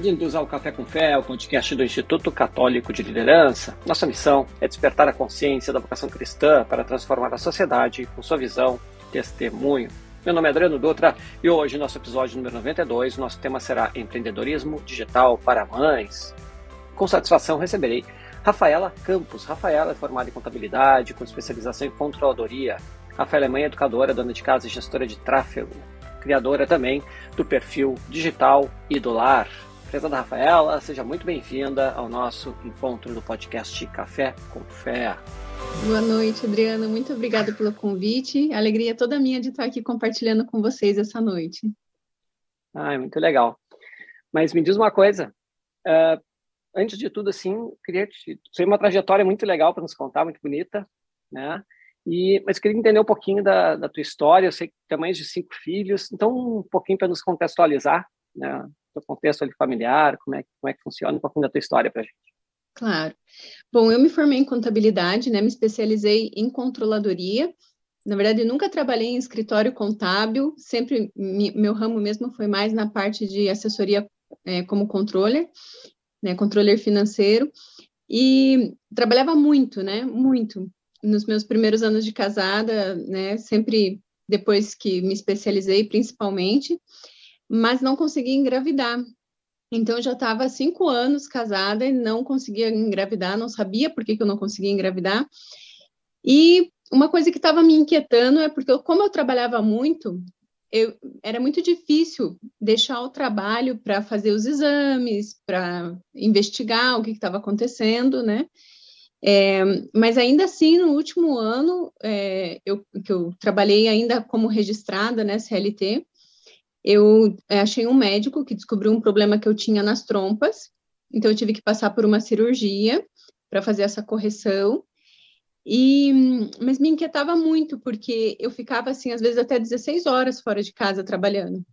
Bem-vindos ao Café com Fé, o podcast do Instituto Católico de Liderança. Nossa missão é despertar a consciência da vocação cristã para transformar a sociedade com sua visão testemunho. Meu nome é Adriano Dutra e hoje, nosso episódio número 92, nosso tema será Empreendedorismo Digital para Mães. Com satisfação receberei Rafaela Campos. Rafaela é formada em contabilidade, com especialização em controladoria. Rafaela é mãe educadora, dona de casa e gestora de tráfego criadora também do perfil digital e do lar. Prezada Rafaela, seja muito bem-vinda ao nosso encontro do podcast Café com Fé. Boa noite, Adriana. Muito obrigada pelo convite. Alegria é toda minha de estar aqui compartilhando com vocês essa noite. Ah, muito legal. Mas me diz uma coisa. Uh, antes de tudo, assim, queria te... Tem uma trajetória muito legal para nos contar, muito bonita, né? E, mas queria entender um pouquinho da, da tua história. Eu sei que tem mais de cinco filhos, então um pouquinho para nos contextualizar, né? O contexto ali familiar, como é, como é que funciona, um pouquinho da tua história para a gente. Claro. Bom, eu me formei em contabilidade, né? Me especializei em controladoria. Na verdade, nunca trabalhei em escritório contábil. Sempre meu ramo mesmo foi mais na parte de assessoria é, como controller, né? Controller financeiro. E trabalhava muito, né? Muito nos meus primeiros anos de casada, né, sempre depois que me especializei, principalmente, mas não consegui engravidar. Então, eu já estava cinco anos casada e não conseguia engravidar, não sabia por que, que eu não conseguia engravidar. E uma coisa que estava me inquietando é porque, eu, como eu trabalhava muito, eu, era muito difícil deixar o trabalho para fazer os exames, para investigar o que estava acontecendo, né? É, mas ainda assim, no último ano, é, eu, que eu trabalhei ainda como registrada, né, CLT, eu é, achei um médico que descobriu um problema que eu tinha nas trompas, então eu tive que passar por uma cirurgia para fazer essa correção, e, mas me inquietava muito, porque eu ficava, assim, às vezes até 16 horas fora de casa trabalhando.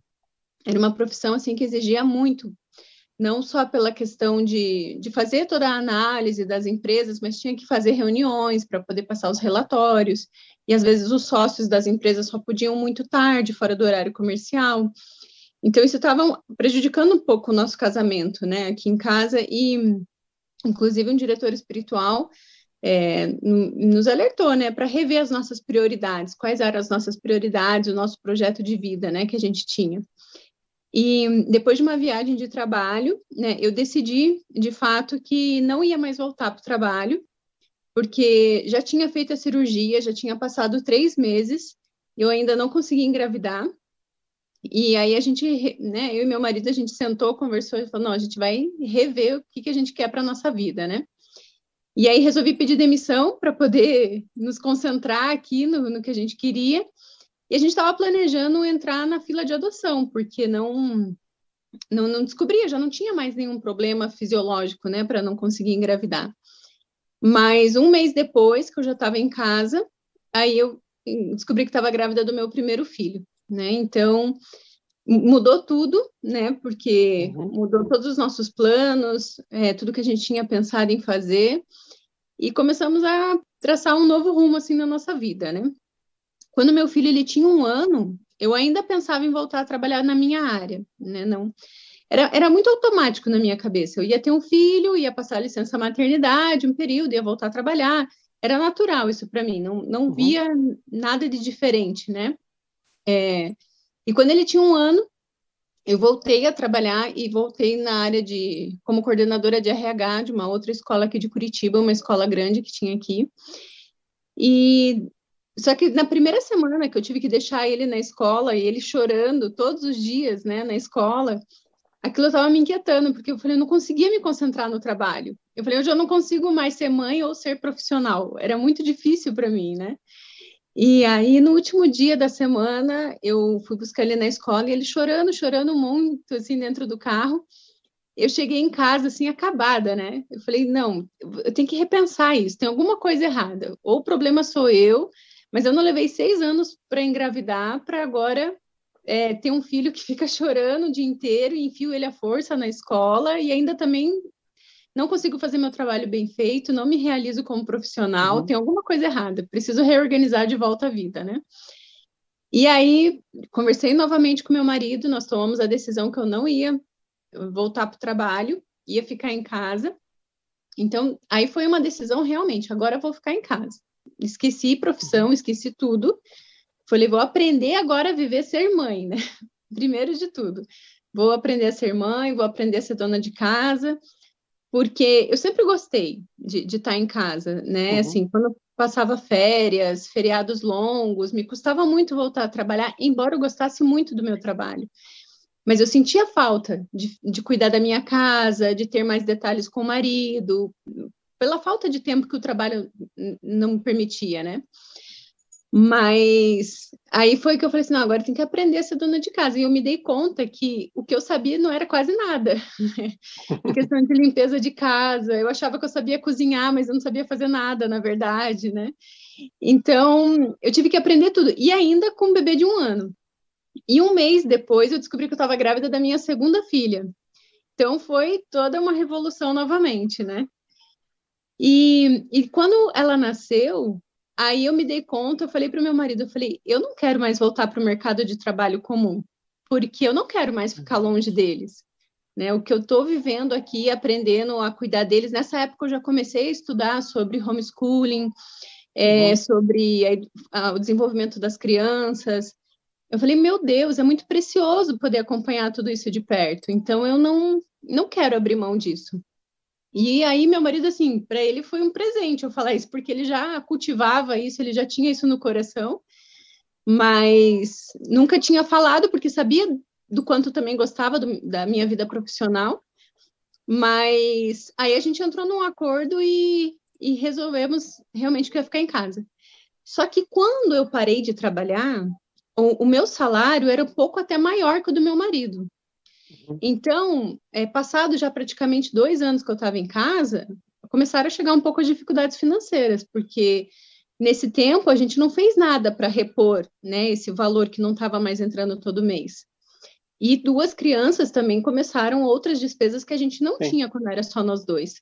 Era uma profissão, assim, que exigia muito não só pela questão de, de fazer toda a análise das empresas, mas tinha que fazer reuniões para poder passar os relatórios, e às vezes os sócios das empresas só podiam muito tarde, fora do horário comercial. Então, isso estava prejudicando um pouco o nosso casamento, né, aqui em casa, e inclusive um diretor espiritual é, nos alertou, né, para rever as nossas prioridades, quais eram as nossas prioridades, o nosso projeto de vida, né, que a gente tinha. E depois de uma viagem de trabalho, né, eu decidi, de fato, que não ia mais voltar para o trabalho, porque já tinha feito a cirurgia, já tinha passado três meses, eu ainda não consegui engravidar. E aí a gente, né, eu e meu marido, a gente sentou, conversou e falou, não, a gente vai rever o que, que a gente quer para a nossa vida, né? E aí resolvi pedir demissão para poder nos concentrar aqui no, no que a gente queria. E a gente estava planejando entrar na fila de adoção, porque não, não, não descobria, já não tinha mais nenhum problema fisiológico, né, para não conseguir engravidar. Mas um mês depois, que eu já estava em casa, aí eu descobri que estava grávida do meu primeiro filho, né? Então mudou tudo, né? Porque uhum. mudou todos os nossos planos, é, tudo que a gente tinha pensado em fazer, e começamos a traçar um novo rumo assim na nossa vida, né? Quando meu filho ele tinha um ano, eu ainda pensava em voltar a trabalhar na minha área, né? Não, era, era muito automático na minha cabeça. Eu ia ter um filho, ia passar licença maternidade, um período, ia voltar a trabalhar. Era natural isso para mim. Não, não uhum. via nada de diferente, né? É, e quando ele tinha um ano, eu voltei a trabalhar e voltei na área de como coordenadora de RH de uma outra escola aqui de Curitiba, uma escola grande que tinha aqui. E só que na primeira semana que eu tive que deixar ele na escola e ele chorando todos os dias, né, na escola, aquilo estava me inquietando, porque eu falei, eu não conseguia me concentrar no trabalho. Eu falei, hoje eu não consigo mais ser mãe ou ser profissional. Era muito difícil para mim, né? E aí, no último dia da semana, eu fui buscar ele na escola e ele chorando, chorando muito, assim, dentro do carro. Eu cheguei em casa, assim, acabada, né? Eu falei, não, eu tenho que repensar isso, tem alguma coisa errada. Ou o problema sou eu, mas eu não levei seis anos para engravidar, para agora é, ter um filho que fica chorando o dia inteiro e enfio ele à força na escola e ainda também não consigo fazer meu trabalho bem feito, não me realizo como profissional, uhum. tem alguma coisa errada, preciso reorganizar de volta a vida, né? E aí, conversei novamente com meu marido, nós tomamos a decisão que eu não ia voltar para o trabalho, ia ficar em casa. Então, aí foi uma decisão realmente, agora eu vou ficar em casa. Esqueci profissão, esqueci tudo. Falei, vou aprender agora a viver ser mãe, né? Primeiro de tudo. Vou aprender a ser mãe, vou aprender a ser dona de casa, porque eu sempre gostei de, de estar em casa, né? Uhum. Assim, quando passava férias, feriados longos, me custava muito voltar a trabalhar, embora eu gostasse muito do meu trabalho. Mas eu sentia falta de, de cuidar da minha casa, de ter mais detalhes com o marido, pela falta de tempo que o trabalho não permitia, né? Mas aí foi que eu falei assim: não, agora tem que aprender a ser dona de casa. E eu me dei conta que o que eu sabia não era quase nada. Né? em questão de limpeza de casa, eu achava que eu sabia cozinhar, mas eu não sabia fazer nada, na verdade, né? Então, eu tive que aprender tudo. E ainda com um bebê de um ano. E um mês depois, eu descobri que eu estava grávida da minha segunda filha. Então, foi toda uma revolução novamente, né? E, e quando ela nasceu, Aí eu me dei conta, eu falei para o meu marido, eu falei, eu não quero mais voltar para o mercado de trabalho comum, porque eu não quero mais ficar longe deles. Né? O que eu estou vivendo aqui, aprendendo a cuidar deles, nessa época eu já comecei a estudar sobre homeschooling, é, uhum. sobre a, a, o desenvolvimento das crianças. Eu falei, meu Deus, é muito precioso poder acompanhar tudo isso de perto. Então eu não, não quero abrir mão disso. E aí, meu marido, assim, para ele foi um presente eu falar isso, porque ele já cultivava isso, ele já tinha isso no coração, mas nunca tinha falado, porque sabia do quanto também gostava do, da minha vida profissional. Mas aí a gente entrou num acordo e, e resolvemos realmente que ia ficar em casa. Só que quando eu parei de trabalhar, o, o meu salário era um pouco até maior que o do meu marido. Uhum. Então, é, passado já praticamente dois anos que eu estava em casa, começaram a chegar um pouco as dificuldades financeiras, porque nesse tempo a gente não fez nada para repor né, esse valor que não estava mais entrando todo mês. E duas crianças também começaram outras despesas que a gente não Sim. tinha quando era só nós dois.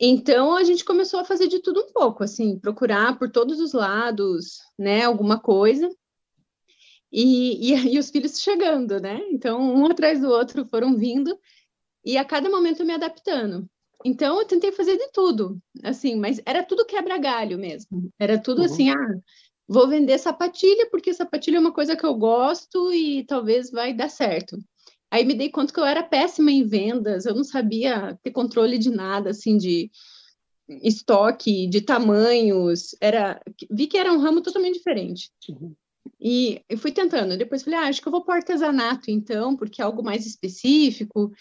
Então a gente começou a fazer de tudo um pouco, assim, procurar por todos os lados, né, alguma coisa. E, e, e, os filhos chegando, né? Então, um atrás do outro foram vindo, e a cada momento eu me adaptando. Então, eu tentei fazer de tudo, assim, mas era tudo quebra-galho mesmo. Era tudo uhum. assim, ah, vou vender sapatilha, porque sapatilha é uma coisa que eu gosto e talvez vai dar certo. Aí me dei conta que eu era péssima em vendas, eu não sabia ter controle de nada, assim, de estoque, de tamanhos, era vi que era um ramo totalmente diferente. Uhum. E eu fui tentando. Depois falei, ah, acho que eu vou para artesanato, então, porque é algo mais específico.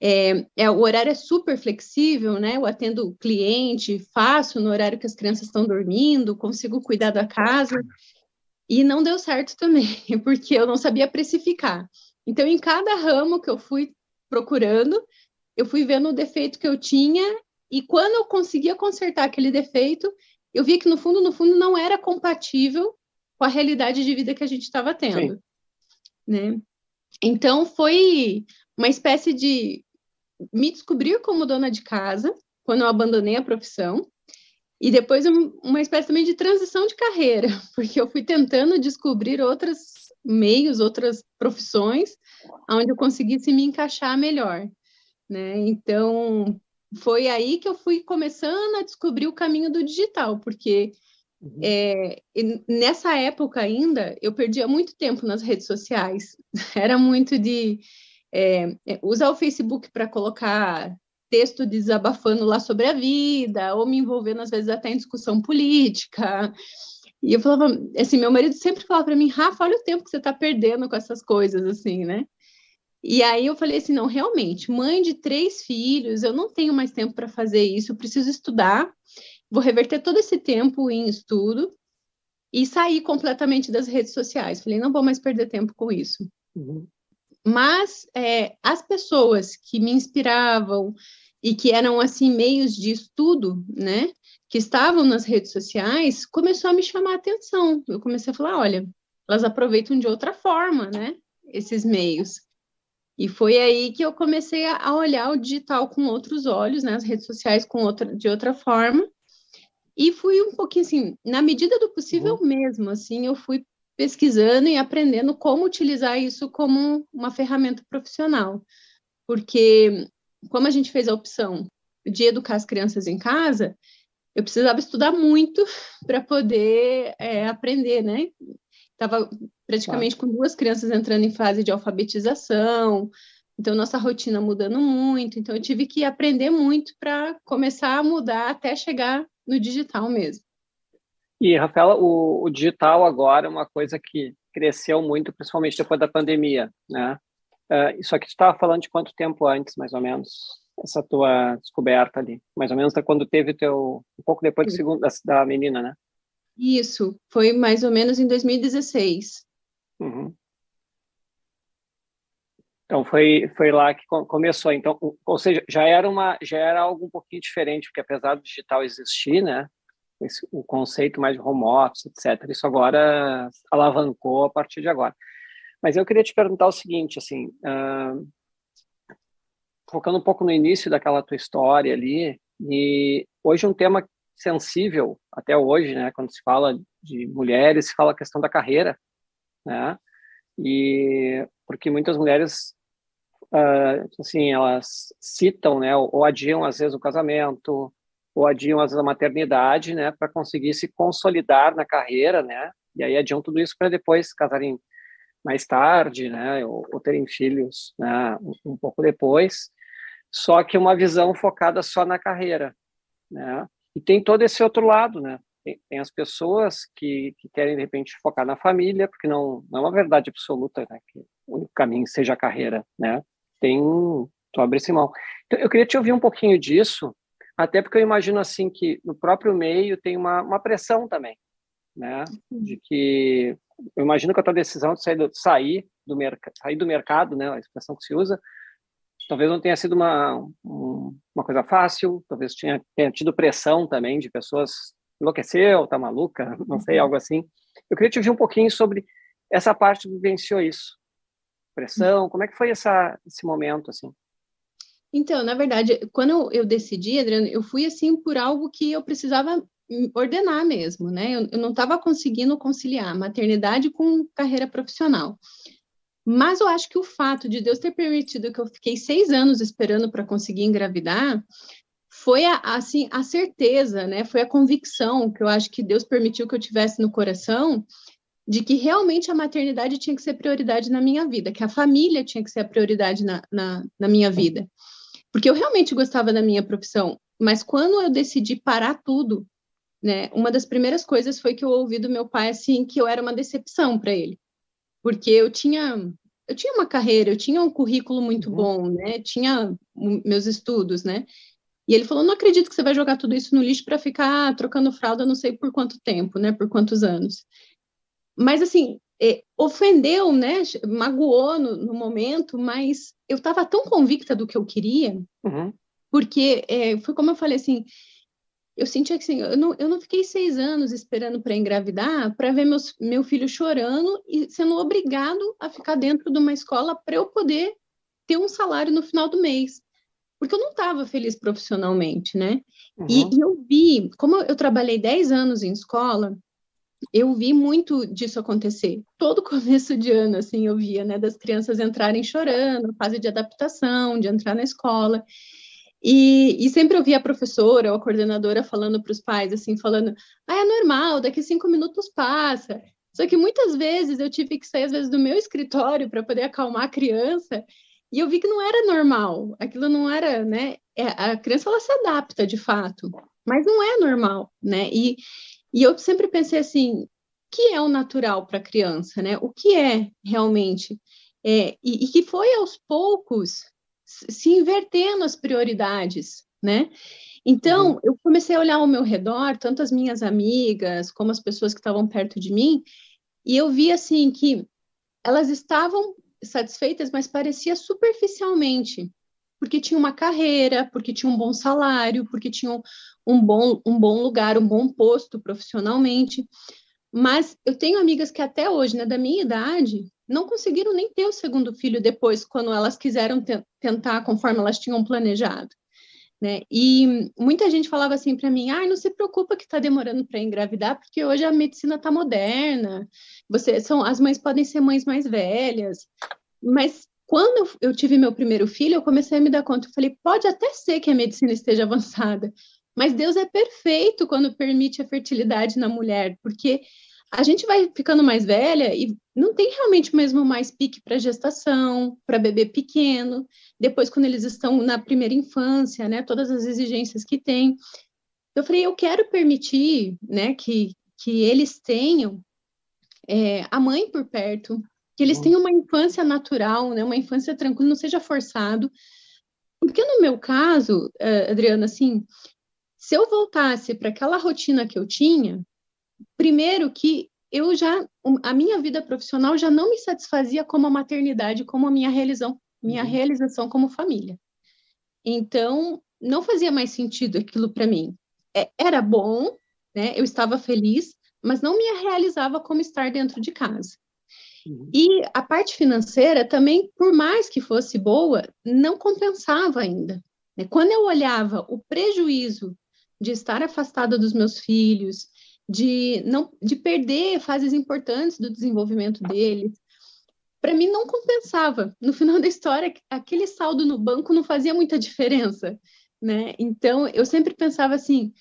É, é, o horário é super flexível, né? Eu atendo cliente, faço no horário que as crianças estão dormindo, consigo cuidar da casa. E não deu certo também, porque eu não sabia precificar. Então, em cada ramo que eu fui procurando, eu fui vendo o defeito que eu tinha, e quando eu conseguia consertar aquele defeito, eu vi que no fundo, no fundo, não era compatível com a realidade de vida que a gente estava tendo, Sim. né? Então foi uma espécie de me descobrir como dona de casa quando eu abandonei a profissão e depois uma espécie também de transição de carreira, porque eu fui tentando descobrir outros meios, outras profissões, onde eu conseguisse me encaixar melhor, né? Então foi aí que eu fui começando a descobrir o caminho do digital, porque Uhum. É, nessa época ainda, eu perdia muito tempo nas redes sociais. Era muito de é, é usar o Facebook para colocar texto desabafando lá sobre a vida, ou me envolvendo, às vezes, até em discussão política. E eu falava, assim, meu marido sempre falava para mim, Rafa, olha o tempo que você está perdendo com essas coisas, assim, né? E aí eu falei assim, não, realmente, mãe de três filhos, eu não tenho mais tempo para fazer isso, eu preciso estudar vou reverter todo esse tempo em estudo e sair completamente das redes sociais. Falei, não vou mais perder tempo com isso. Uhum. Mas é, as pessoas que me inspiravam e que eram assim meios de estudo, né, que estavam nas redes sociais, começou a me chamar a atenção. Eu comecei a falar, olha, elas aproveitam de outra forma, né, esses meios. E foi aí que eu comecei a olhar o digital com outros olhos, né, as redes sociais com outra, de outra forma, e fui um pouquinho assim, na medida do possível uhum. mesmo, assim, eu fui pesquisando e aprendendo como utilizar isso como uma ferramenta profissional. porque como a gente fez a opção de educar as crianças em casa, eu precisava estudar muito para poder é, aprender, né? Estava praticamente com duas crianças entrando em fase de alfabetização, então nossa rotina mudando muito, então eu tive que aprender muito para começar a mudar até chegar no digital mesmo. E, Rafaela, o, o, digital agora é uma coisa que cresceu muito, principalmente depois da pandemia, né? Uh, só que tu estava falando de quanto tempo antes, mais ou menos, essa tua descoberta ali? Mais ou menos da quando teve teu... Um pouco depois do segundo, da, da menina, né? Isso, foi mais ou menos em 2016. Uhum. Então foi foi lá que começou. Então, ou seja, já era uma já era algo um pouquinho diferente, porque apesar do digital existir, né, esse, o conceito mais de home office, etc. Isso agora alavancou a partir de agora. Mas eu queria te perguntar o seguinte, assim, uh, focando um pouco no início daquela tua história ali, e hoje um tema sensível até hoje, né? Quando se fala de mulheres, se fala a questão da carreira, né? E porque muitas mulheres, uh, assim, elas citam, né? Ou adiam às vezes o casamento, ou adiam às vezes a maternidade, né? Para conseguir se consolidar na carreira, né? E aí adiam tudo isso para depois casarem mais tarde, né? Ou, ou terem filhos, né? Um, um pouco depois. Só que uma visão focada só na carreira, né? E tem todo esse outro lado, né? Tem, as pessoas que, que, querem, de repente, focar na família, porque não, não é uma verdade absoluta, né? Que o único caminho seja a carreira, né? Tem, tu abre esse mão. Então, eu queria te ouvir um pouquinho disso, até porque eu imagino, assim, que no próprio meio tem uma, uma pressão também, né? De que, eu imagino que a tua decisão de sair do, sair do, merc sair do mercado, né? A expressão que se usa, talvez não tenha sido uma, uma coisa fácil, talvez tenha, tenha tido pressão também de pessoas, enlouqueceu, tá maluca, não sei, uhum. algo assim. Eu queria te ouvir um pouquinho sobre essa parte que vivenciou isso. Pressão, como é que foi essa, esse momento, assim? Então, na verdade, quando eu decidi, Adriano, eu fui assim por algo que eu precisava ordenar mesmo, né? Eu, eu não estava conseguindo conciliar maternidade com carreira profissional. Mas eu acho que o fato de Deus ter permitido que eu fiquei seis anos esperando para conseguir engravidar foi a, assim a certeza, né? Foi a convicção que eu acho que Deus permitiu que eu tivesse no coração de que realmente a maternidade tinha que ser prioridade na minha vida, que a família tinha que ser a prioridade na, na, na minha vida. Porque eu realmente gostava da minha profissão, mas quando eu decidi parar tudo, né? Uma das primeiras coisas foi que eu ouvi do meu pai assim que eu era uma decepção para ele porque eu tinha eu tinha uma carreira, eu tinha um currículo muito uhum. bom, né? Tinha meus estudos, né? E ele falou: "Não acredito que você vai jogar tudo isso no lixo para ficar trocando fralda, não sei por quanto tempo, né? Por quantos anos". Mas assim, é, ofendeu, né? Magoou no, no, momento, mas eu estava tão convicta do que eu queria, uhum. porque é, foi como eu falei assim, eu senti assim, eu não, eu não fiquei seis anos esperando para engravidar para ver meus, meu filho chorando e sendo obrigado a ficar dentro de uma escola para eu poder ter um salário no final do mês. Porque eu não estava feliz profissionalmente, né? Uhum. E, e, eu vi, como eu trabalhei dez anos em escola, eu vi muito disso acontecer. Todo começo de ano, assim, eu via, né, das crianças entrarem chorando, fase de adaptação, de entrar na escola. E, e, sempre ouvia a professora ou a coordenadora falando para os pais, assim, falando, ah, é normal, daqui cinco minutos passa. Só que muitas vezes eu tive que sair, às vezes, do meu escritório para poder acalmar a criança, e eu vi que não era normal, aquilo não era, né? É, a criança, ela se adapta, de fato, mas não é normal, né? E, e eu sempre pensei assim, o que é o natural para a criança, né? O que é realmente? É, e, e que foi aos poucos se invertendo as prioridades, né? Então, uhum. eu comecei a olhar ao meu redor, tanto as minhas amigas, como as pessoas que estavam perto de mim, e eu vi, assim, que elas estavam satisfeitas, mas parecia superficialmente, porque tinha uma carreira, porque tinha um bom salário, porque tinham um bom, um bom lugar, um bom posto profissionalmente. Mas eu tenho amigas que até hoje, né, da minha idade, não conseguiram nem ter o segundo filho depois, quando elas quiseram te tentar conforme elas tinham planejado. Né? E muita gente falava assim para mim: ah, não se preocupa que está demorando para engravidar, porque hoje a medicina está moderna, você, são, as mães podem ser mães mais velhas. Mas quando eu tive meu primeiro filho, eu comecei a me dar conta. Eu falei, pode até ser que a medicina esteja avançada, mas Deus é perfeito quando permite a fertilidade na mulher, porque a gente vai ficando mais velha e não tem realmente mesmo mais pique para gestação, para bebê pequeno, depois quando eles estão na primeira infância, né, todas as exigências que tem. Eu falei, eu quero permitir, né, que, que eles tenham é, a mãe por perto, que eles tenham uma infância natural, né, uma infância tranquila, não seja forçado. Porque no meu caso, uh, Adriana, assim, se eu voltasse para aquela rotina que eu tinha, primeiro que eu já a minha vida profissional já não me satisfazia como a maternidade, como a minha realização, minha uhum. realização como família. Então, não fazia mais sentido aquilo para mim. É, era bom, né? Eu estava feliz, mas não me realizava como estar dentro de casa. Uhum. E a parte financeira também, por mais que fosse boa, não compensava ainda. Né? Quando eu olhava o prejuízo de estar afastada dos meus filhos, de não de perder fases importantes do desenvolvimento deles, para mim não compensava. No final da história, aquele saldo no banco não fazia muita diferença, né? Então eu sempre pensava assim,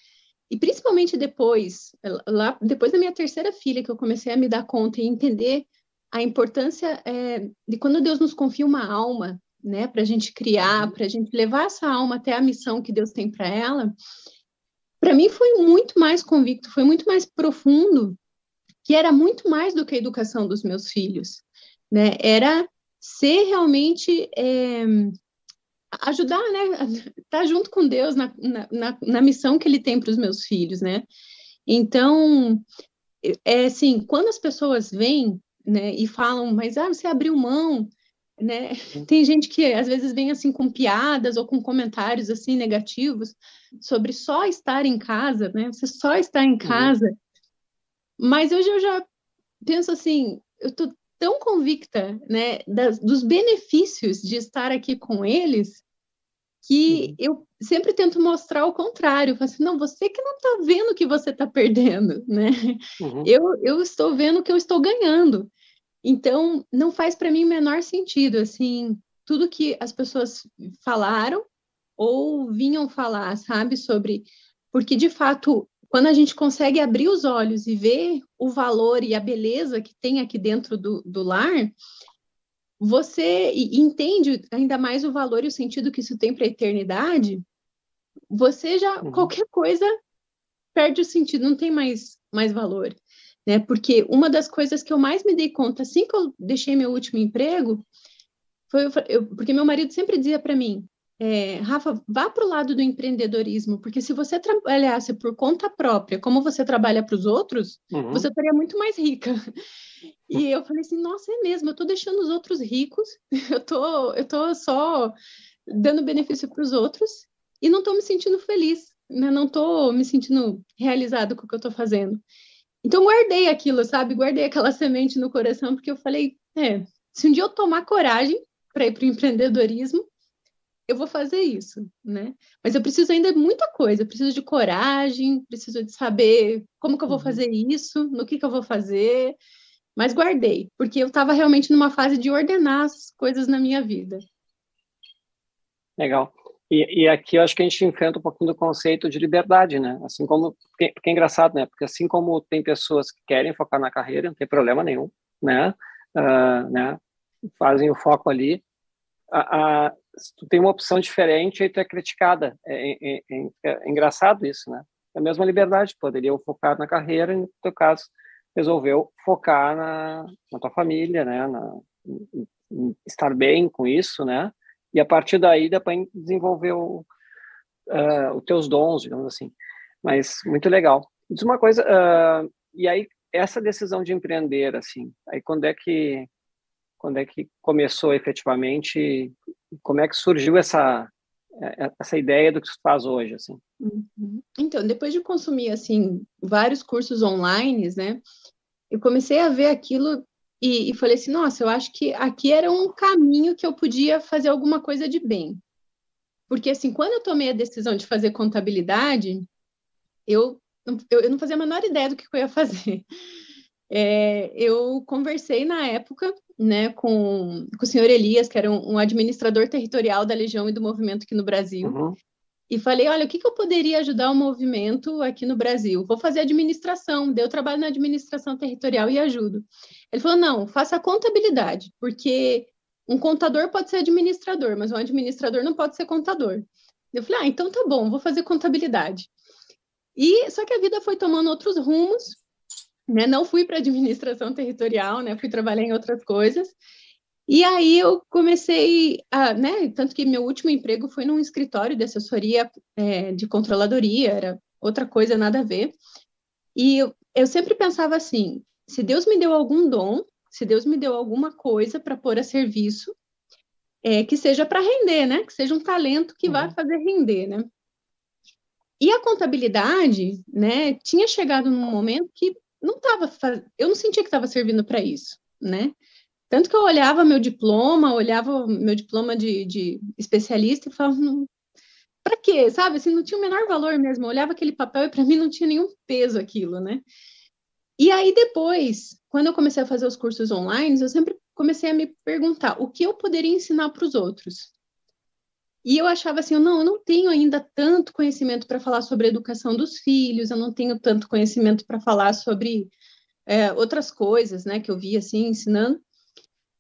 e principalmente depois, lá depois da minha terceira filha que eu comecei a me dar conta e entender a importância é, de quando Deus nos confia uma alma, né, para a gente criar, uhum. para a gente levar essa alma até a missão que Deus tem para ela, para mim foi muito mais convicto, foi muito mais profundo, que era muito mais do que a educação dos meus filhos, né, era ser realmente é, ajudar, né, estar tá junto com Deus na, na, na missão que Ele tem para os meus filhos, né. Então, é assim, quando as pessoas vêm né? E falam, mas ah, você abriu mão, né? Uhum. Tem gente que às vezes vem assim com piadas ou com comentários assim negativos sobre só estar em casa, né? Você só está em uhum. casa. Uhum. Mas hoje eu já penso assim, eu tô tão convicta, né, das, dos benefícios de estar aqui com eles, que uhum. eu sempre tento mostrar o contrário. Eu falo assim, não, você que não está vendo o que você está perdendo, né? Uhum. Eu, eu estou vendo o que eu estou ganhando. Então, não faz para mim o menor sentido, assim, tudo que as pessoas falaram ou vinham falar, sabe, sobre. Porque, de fato, quando a gente consegue abrir os olhos e ver o valor e a beleza que tem aqui dentro do, do lar, você entende ainda mais o valor e o sentido que isso tem para a eternidade, você já, uhum. qualquer coisa perde o sentido, não tem mais, mais valor né? Porque uma das coisas que eu mais me dei conta assim que eu deixei meu último emprego foi eu, porque meu marido sempre dizia para mim, é, Rafa, vá para o lado do empreendedorismo, porque se você trabalhasse por conta própria, como você trabalha para os outros, uhum. você estaria muito mais rica. E eu falei assim, nossa, é mesmo, eu estou deixando os outros ricos, eu tô, eu tô só dando benefício para os outros e não estou me sentindo feliz, né? não estou me sentindo realizado com o que eu estou fazendo. Então, guardei aquilo, sabe? Guardei aquela semente no coração, porque eu falei: é, se um dia eu tomar coragem para ir para o empreendedorismo, eu vou fazer isso, né? Mas eu preciso ainda de muita coisa, eu preciso de coragem, preciso de saber como que eu vou uhum. fazer isso, no que que eu vou fazer, mas guardei, porque eu estava realmente numa fase de ordenar as coisas na minha vida. Legal. E, e, aqui eu acho que a gente enfrenta um pouquinho do conceito de liberdade, né? Assim como, porque, é engraçado, né? Porque assim como tem pessoas que querem focar na carreira, não tem problema nenhum, né? Uh, né? Fazem o foco ali. Se tu tem uma opção diferente, aí tu é criticada. É, é, é, é engraçado isso, né? É a mesma liberdade, poderia focar na carreira, e no teu caso, resolveu focar na, na tua família, né? Na, estar bem com isso, né? E a partir daí dá para desenvolver o, uh, os teus dons, digamos assim. Mas muito legal. Diz uma coisa, uh, e aí essa decisão de empreender, assim, aí quando é que quando é que começou efetivamente? Como é que surgiu essa essa ideia do que se faz hoje, assim? Uhum. Então, depois de consumir assim vários cursos online, né, eu comecei a ver aquilo e, e, falei assim, nossa, eu acho que aqui era um caminho que eu podia fazer alguma coisa de bem. Porque, assim, quando eu tomei a decisão de fazer contabilidade, eu, eu, eu não fazia a menor ideia do que eu ia fazer. É, eu conversei na época né, com, com o senhor Elias, que era um, um administrador territorial da Legião e do movimento aqui no Brasil. Uhum. E falei, olha, o que, que eu poderia ajudar o movimento aqui no Brasil? Vou fazer administração, deu trabalho na administração territorial e ajudo. Ele falou, não, faça contabilidade, porque um contador pode ser administrador, mas um administrador não pode ser contador. Eu falei, ah, então tá bom, vou fazer contabilidade. E só que a vida foi tomando outros rumos, né? Não fui para administração territorial, né? Fui trabalhar em outras coisas. E aí eu comecei a, né? Tanto que meu último emprego foi num escritório de assessoria é, de controladoria, era outra coisa, nada a ver. E eu, eu sempre pensava assim: se Deus me deu algum dom, se Deus me deu alguma coisa para pôr a serviço, é, que seja para render, né? Que seja um talento que uhum. vai fazer render, né? E a contabilidade, né, tinha chegado num momento que não estava, eu não sentia que estava servindo para isso, né? Tanto que eu olhava meu diploma, olhava meu diploma de, de especialista e falava, para quê? Sabe? Assim, não tinha o menor valor mesmo. Eu olhava aquele papel e para mim não tinha nenhum peso aquilo, né? E aí depois, quando eu comecei a fazer os cursos online, eu sempre comecei a me perguntar o que eu poderia ensinar para os outros. E eu achava assim, não, eu não tenho ainda tanto conhecimento para falar sobre a educação dos filhos, eu não tenho tanto conhecimento para falar sobre é, outras coisas, né, que eu via assim ensinando.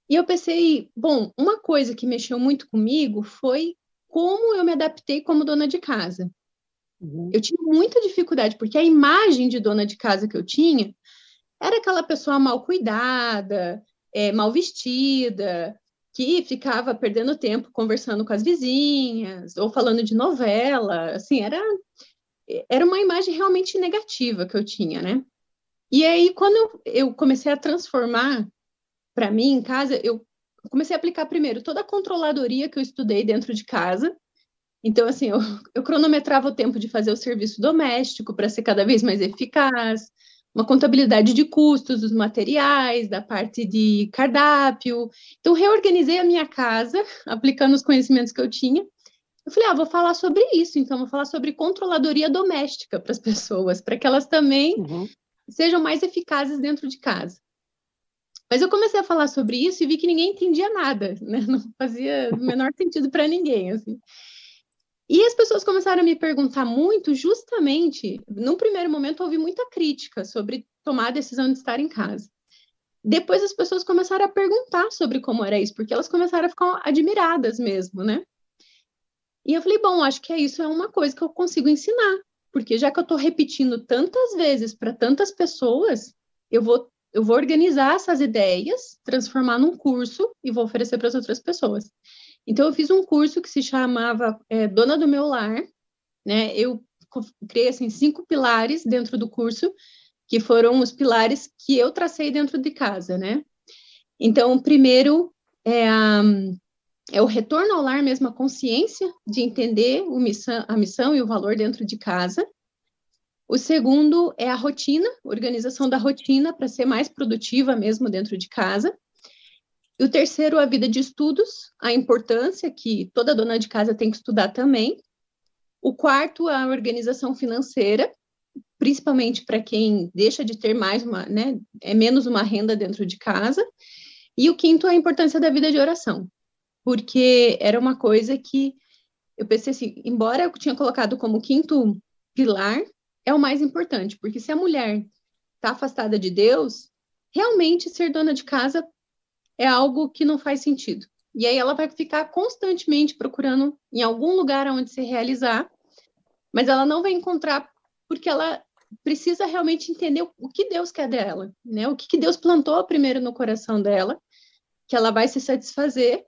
E eu pensei, bom, uma coisa que mexeu muito comigo foi como eu me adaptei como dona de casa. Uhum. Eu tinha muita dificuldade, porque a imagem de dona de casa que eu tinha era aquela pessoa mal cuidada, é, mal vestida, que ficava perdendo tempo conversando com as vizinhas ou falando de novela, assim, era era uma imagem realmente negativa que eu tinha, né? E aí quando eu, eu comecei a transformar para mim em casa, eu comecei a aplicar primeiro toda a controladoria que eu estudei dentro de casa. Então, assim, eu, eu cronometrava o tempo de fazer o serviço doméstico para ser cada vez mais eficaz, uma contabilidade de custos dos materiais, da parte de cardápio. Então, reorganizei a minha casa, aplicando os conhecimentos que eu tinha. Eu falei, ah, vou falar sobre isso, então, vou falar sobre controladoria doméstica para as pessoas, para que elas também uhum. sejam mais eficazes dentro de casa. Mas eu comecei a falar sobre isso e vi que ninguém entendia nada, né? Não fazia o menor sentido para ninguém, assim. E as pessoas começaram a me perguntar muito, justamente, no primeiro momento houve muita crítica sobre tomar a decisão de estar em casa. Depois as pessoas começaram a perguntar sobre como era isso, porque elas começaram a ficar admiradas mesmo, né? E eu falei, bom, acho que é isso é uma coisa que eu consigo ensinar, porque já que eu estou repetindo tantas vezes para tantas pessoas, eu vou eu vou organizar essas ideias, transformar num curso e vou oferecer para as outras pessoas. Então, eu fiz um curso que se chamava é, Dona do Meu Lar, né? Eu criei, assim, cinco pilares dentro do curso, que foram os pilares que eu tracei dentro de casa, né? Então, o primeiro é, a, é o retorno ao lar mesmo, a consciência de entender missão, a missão e o valor dentro de casa. O segundo é a rotina, organização da rotina para ser mais produtiva mesmo dentro de casa. E o terceiro, a vida de estudos, a importância que toda dona de casa tem que estudar também. O quarto, a organização financeira, principalmente para quem deixa de ter mais uma, né, é menos uma renda dentro de casa. E o quinto, a importância da vida de oração, porque era uma coisa que eu pensei assim, embora eu tinha colocado como quinto pilar, é o mais importante, porque se a mulher está afastada de Deus, realmente ser dona de casa é algo que não faz sentido. E aí ela vai ficar constantemente procurando em algum lugar onde se realizar, mas ela não vai encontrar porque ela precisa realmente entender o que Deus quer dela, né? O que Deus plantou primeiro no coração dela, que ela vai se satisfazer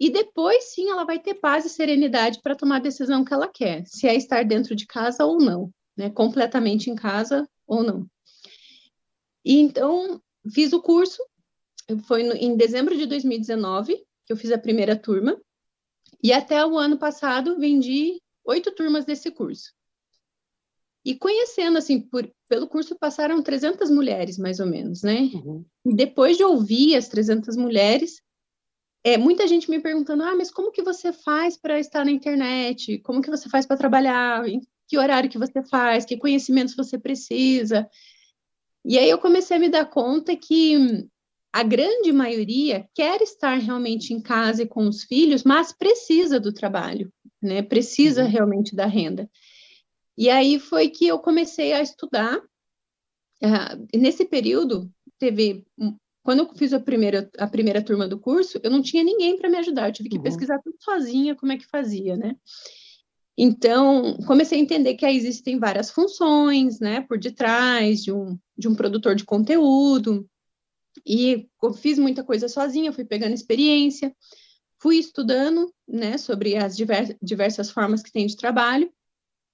e depois sim ela vai ter paz e serenidade para tomar a decisão que ela quer, se é estar dentro de casa ou não né, completamente em casa ou não. E então fiz o curso, foi no, em dezembro de 2019 que eu fiz a primeira turma, e até o ano passado vendi oito turmas desse curso. E conhecendo, assim, por, pelo curso passaram 300 mulheres, mais ou menos, né? Uhum. E depois de ouvir as 300 mulheres, é, muita gente me perguntando, ah, mas como que você faz para estar na internet? Como que você faz para trabalhar? Que horário que você faz, que conhecimentos você precisa. E aí eu comecei a me dar conta que a grande maioria quer estar realmente em casa e com os filhos, mas precisa do trabalho, né? Precisa uhum. realmente da renda. E aí foi que eu comecei a estudar. Uh, nesse período, teve. Quando eu fiz a primeira, a primeira turma do curso, eu não tinha ninguém para me ajudar, eu tive que uhum. pesquisar tudo sozinha como é que fazia, né? Então, comecei a entender que aí existem várias funções, né, por detrás de um, de um produtor de conteúdo, e fiz muita coisa sozinha, fui pegando experiência, fui estudando, né, sobre as divers, diversas formas que tem de trabalho,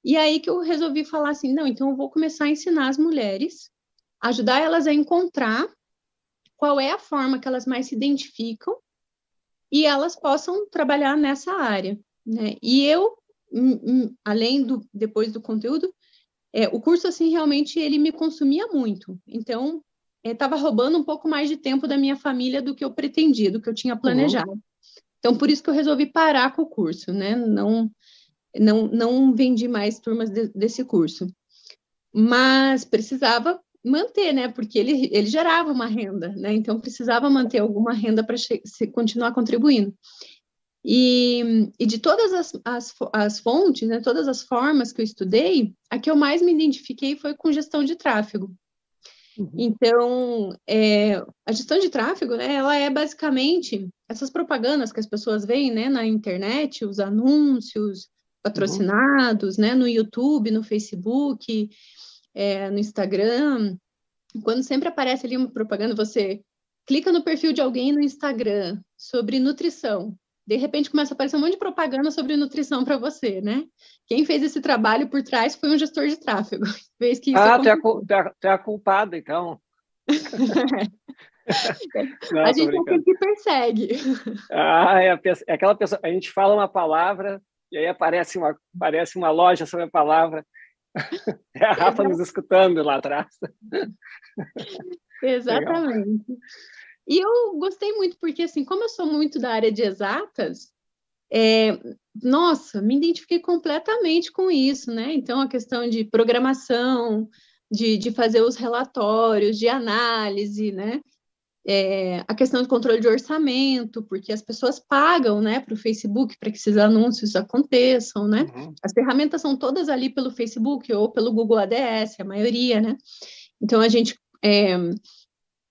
e aí que eu resolvi falar assim, não, então eu vou começar a ensinar as mulheres, ajudar elas a encontrar qual é a forma que elas mais se identificam e elas possam trabalhar nessa área, né? E eu, além do depois do conteúdo, é, o curso assim realmente ele me consumia muito. Então estava é, roubando um pouco mais de tempo da minha família do que eu pretendia, do que eu tinha uhum. planejado. Uhum. Então, por isso que eu resolvi parar com o curso, né? Não, não, não vendi mais turmas de, desse curso. Mas precisava manter, né? Porque ele, ele gerava uma renda, né? Então, precisava manter alguma renda para continuar contribuindo. E, e de todas as, as, as, fontes, né, todas as formas que eu estudei, a que eu mais me identifiquei foi com gestão de tráfego. Uhum. Então, é, a gestão de tráfego, né, ela é basicamente essas propagandas que as pessoas veem, né, na internet, os anúncios patrocinados, uhum. né, no YouTube, no Facebook, é, no Instagram. Quando sempre aparece ali uma propaganda, você clica no perfil de alguém no Instagram sobre nutrição de repente começa a aparecer um monte de propaganda sobre nutrição para você, né? Quem fez esse trabalho por trás foi um gestor de tráfego. Vez que ah, tu é, a, tu é a culpada, então. Não, a gente é que persegue. Ah, é, a, é, aquela pessoa. A gente fala uma palavra e aí aparece uma, aparece uma loja sobre a palavra. É a Rafa nos escutando lá atrás. Exatamente. Legal. E eu gostei muito, porque, assim, como eu sou muito da área de exatas, é, nossa, me identifiquei completamente com isso, né? Então, a questão de programação, de, de fazer os relatórios, de análise, né? É, a questão de controle de orçamento, porque as pessoas pagam, né, para o Facebook para que esses anúncios aconteçam, né? Uhum. As ferramentas são todas ali pelo Facebook ou pelo Google ADS, a maioria, né? Então, a gente é,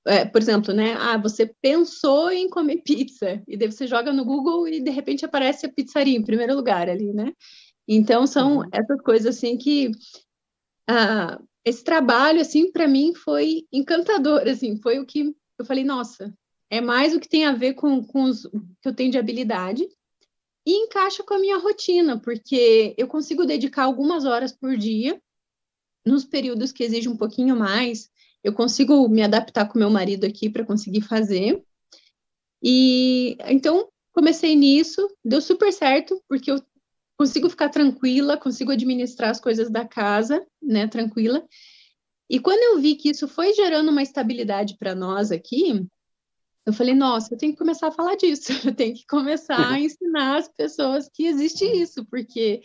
é, por exemplo, né? Ah, você pensou em comer pizza, e daí você joga no Google e de repente aparece a pizzaria em primeiro lugar ali, né? Então, são uhum. essas coisas assim que. Ah, esse trabalho, assim, para mim foi encantador, assim, foi o que eu falei, nossa, é mais o que tem a ver com, com os que eu tenho de habilidade e encaixa com a minha rotina, porque eu consigo dedicar algumas horas por dia nos períodos que exigem um pouquinho mais, eu consigo me adaptar com meu marido aqui para conseguir fazer. E então comecei nisso, deu super certo, porque eu consigo ficar tranquila, consigo administrar as coisas da casa, né, tranquila. E quando eu vi que isso foi gerando uma estabilidade para nós aqui, eu falei, nossa, eu tenho que começar a falar disso, eu tenho que começar a ensinar as pessoas que existe isso, porque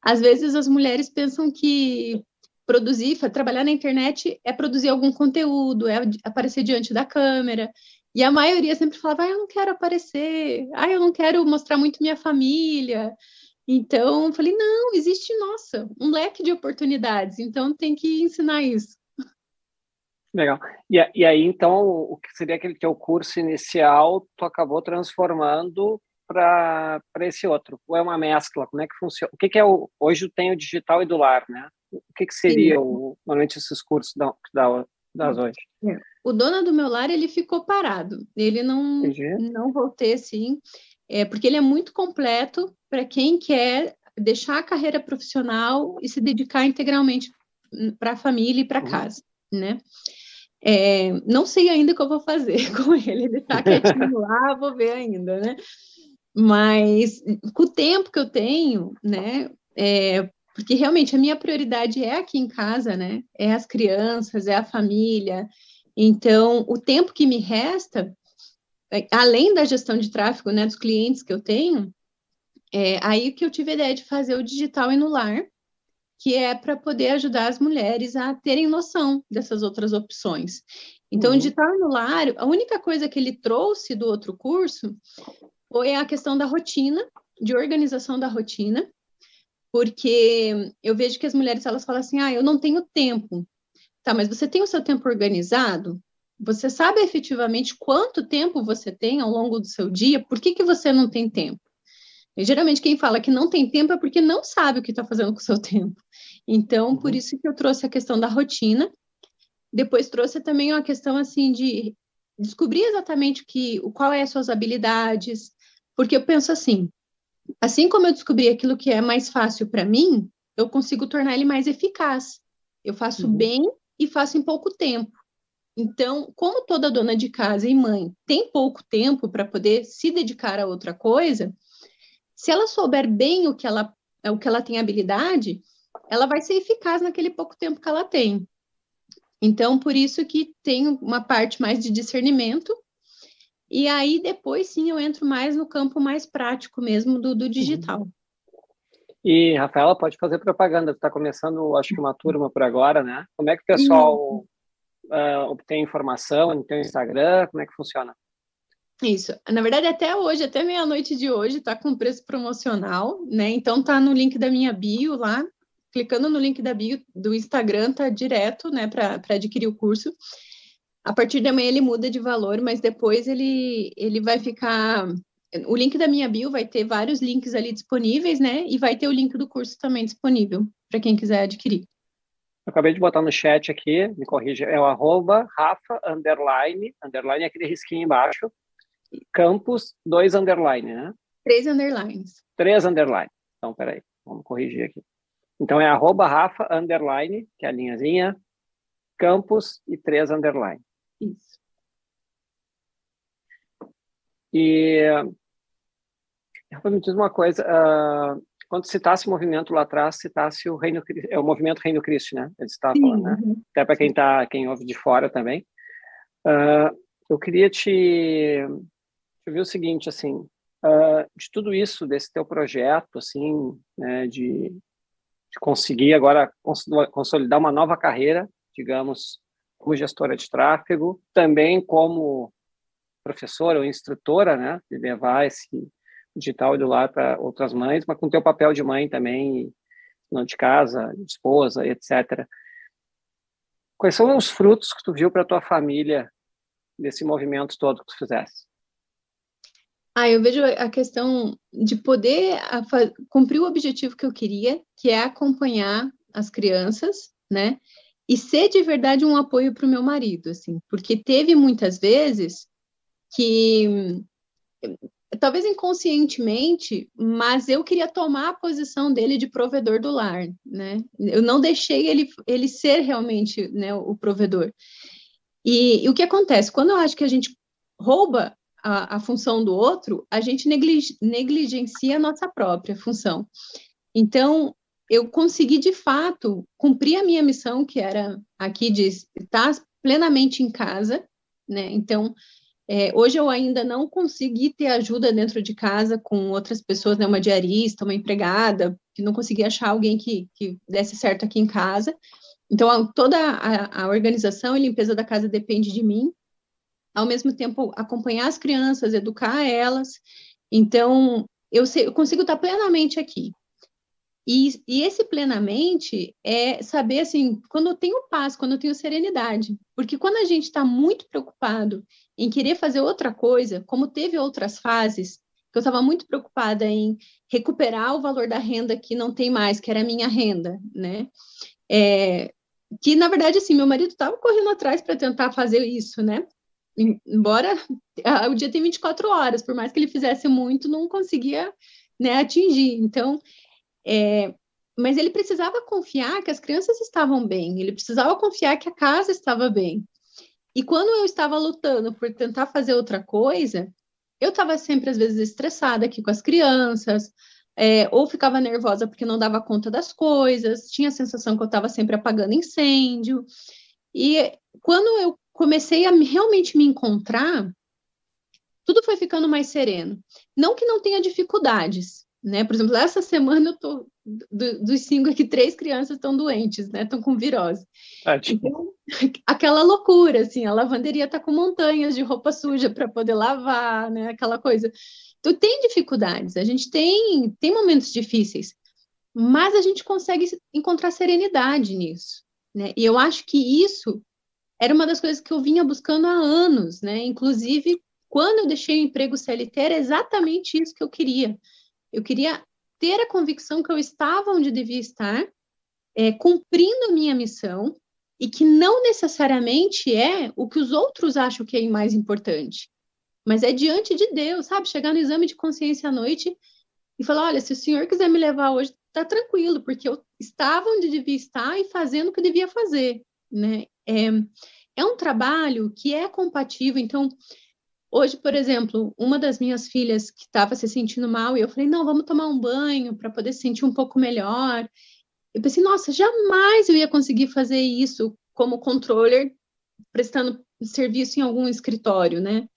às vezes as mulheres pensam que produzir, trabalhar na internet é produzir algum conteúdo, é aparecer diante da câmera. E a maioria sempre falava: ah, eu não quero aparecer, ah, eu não quero mostrar muito minha família. Então, eu falei: não, existe, nossa, um leque de oportunidades, então tem que ensinar isso. Legal. E, e aí, então, o que seria aquele teu curso inicial, tu acabou transformando para esse outro? Ou é uma mescla? Como é que funciona? O que, que é o. Hoje tem o digital e do lar, né? O que, que seria o, normalmente esses cursos da, da, das hoje? É. O dono do meu lar ele ficou parado. Ele não não voltei assim, é porque ele é muito completo para quem quer deixar a carreira profissional e se dedicar integralmente para a família e para uhum. casa, né? É, não sei ainda o que eu vou fazer com ele, ele está quietinho lá, vou ver ainda, né? Mas com o tempo que eu tenho, né, é, porque realmente a minha prioridade é aqui em casa, né? É as crianças, é a família. Então, o tempo que me resta, é, além da gestão de tráfego, né, dos clientes que eu tenho, é aí que eu tive a ideia de fazer o digital e no lar. que é para poder ajudar as mulheres a terem noção dessas outras opções. Então, uhum. de estar no lar, a única coisa que ele trouxe do outro curso foi a questão da rotina, de organização da rotina, porque eu vejo que as mulheres elas falam assim: "Ah, eu não tenho tempo". Tá, mas você tem o seu tempo organizado? Você sabe efetivamente quanto tempo você tem ao longo do seu dia? Por que, que você não tem tempo? E, geralmente, quem fala que não tem tempo é porque não sabe o que está fazendo com o seu tempo. Então, por uhum. isso que eu trouxe a questão da rotina. Depois trouxe também uma questão assim de descobrir exatamente que, qual é as suas habilidades, porque eu penso assim, assim como eu descobri aquilo que é mais fácil para mim, eu consigo tornar ele mais eficaz. Eu faço uhum. bem e faço em pouco tempo. Então, como toda dona de casa e mãe tem pouco tempo para poder se dedicar a outra coisa, se ela souber bem o que ela, o que ela tem habilidade, ela vai ser eficaz naquele pouco tempo que ela tem. Então, por isso que tem uma parte mais de discernimento, e aí depois sim eu entro mais no campo mais prático mesmo do, do digital. E, Rafaela, pode fazer propaganda, está começando, acho que uma turma por agora, né? Como é que o pessoal uh, obtém informação no teu Instagram? Como é que funciona? Isso. Na verdade, até hoje, até meia-noite de hoje, está com preço promocional, né? Então tá no link da minha bio lá. Clicando no link da bio do Instagram, tá direto, né, para adquirir o curso. A partir de amanhã ele muda de valor, mas depois ele, ele vai ficar. O link da minha bio vai ter vários links ali disponíveis, né? E vai ter o link do curso também disponível para quem quiser adquirir. Eu acabei de botar no chat aqui, me corrija, é o arroba Rafa underline, underline é aquele risquinho embaixo, campus dois underline, né? Três underlines. Três underline. Então, peraí, vamos corrigir aqui. Então, é arroba Rafa underline, que é a linhazinha, campus e três underline. Isso. E, Rafa, me diz uma coisa, uh, quando citasse o movimento lá atrás, citasse o Reino é o movimento Reino Cristo, né? Ele estava falando, né? Uhum. Até para quem tá, quem ouve de fora também. Uh, eu queria te, te ver o seguinte, assim, uh, de tudo isso, desse teu projeto, assim, né, de, de conseguir agora consolidar uma nova carreira, digamos, como gestora de tráfego, também como professora ou instrutora, né, de levar esse digital do lar para outras mães, mas com teu papel de mãe também, não de casa, de esposa, etc. Quais são os frutos que tu viu para tua família desse movimento todo que tu fizesse? Ah, eu vejo a questão de poder cumprir o objetivo que eu queria, que é acompanhar as crianças, né? E ser de verdade um apoio para o meu marido, assim, porque teve muitas vezes que talvez inconscientemente, mas eu queria tomar a posição dele de provedor do lar, né? Eu não deixei ele, ele ser realmente né, o provedor. E, e o que acontece? Quando eu acho que a gente rouba a, a função do outro, a gente negligencia a nossa própria função. Então, eu consegui, de fato, cumprir a minha missão, que era aqui de estar plenamente em casa, né? Então, é, hoje eu ainda não consegui ter ajuda dentro de casa com outras pessoas, né, uma diarista, uma empregada, que não consegui achar alguém que, que desse certo aqui em casa. Então, a, toda a, a organização e limpeza da casa depende de mim. Ao mesmo tempo, acompanhar as crianças, educar elas. Então, eu, sei, eu consigo estar plenamente aqui. E, e, esse plenamente é saber, assim, quando eu tenho paz, quando eu tenho serenidade. Porque quando a gente está muito preocupado em querer fazer outra coisa, como teve outras fases, que eu estava muito preocupada em recuperar o valor da renda que não tem mais, que era a minha renda, né? É, que, na verdade, assim, meu marido estava correndo atrás para tentar fazer isso, né? Embora o dia tem 24 horas, por mais que ele fizesse muito, não conseguia né, atingir. Então, é, mas ele precisava confiar que as crianças estavam bem, ele precisava confiar que a casa estava bem. E quando eu estava lutando por tentar fazer outra coisa, eu estava sempre, às vezes, estressada aqui com as crianças, é, ou ficava nervosa porque não dava conta das coisas, tinha a sensação que eu estava sempre apagando incêndio. E quando eu comecei a realmente me encontrar, tudo foi ficando mais sereno. Não que não tenha dificuldades, né? Por exemplo, essa semana eu tô do, dos cinco aqui, três crianças estão doentes, né? Estão com virose. Então, aquela loucura, assim, a lavanderia está com montanhas de roupa suja para poder lavar, né? Aquela coisa. Então, tem dificuldades, a gente tem, tem momentos difíceis, mas a gente consegue encontrar serenidade nisso, né? E eu acho que isso era uma das coisas que eu vinha buscando há anos, né? Inclusive, quando eu deixei o emprego CLT, era exatamente isso que eu queria. Eu queria ter a convicção que eu estava onde devia estar, é, cumprindo a minha missão, e que não necessariamente é o que os outros acham que é mais importante mas é diante de Deus, sabe? Chegar no exame de consciência à noite e falar: olha, se o senhor quiser me levar hoje, tá tranquilo, porque eu estava onde devia estar e fazendo o que devia fazer, né? É, é um trabalho que é compatível, então. Hoje, por exemplo, uma das minhas filhas que estava se sentindo mal, e eu falei, não, vamos tomar um banho para poder se sentir um pouco melhor. Eu pensei, nossa, jamais eu ia conseguir fazer isso como controller, prestando serviço em algum escritório, né?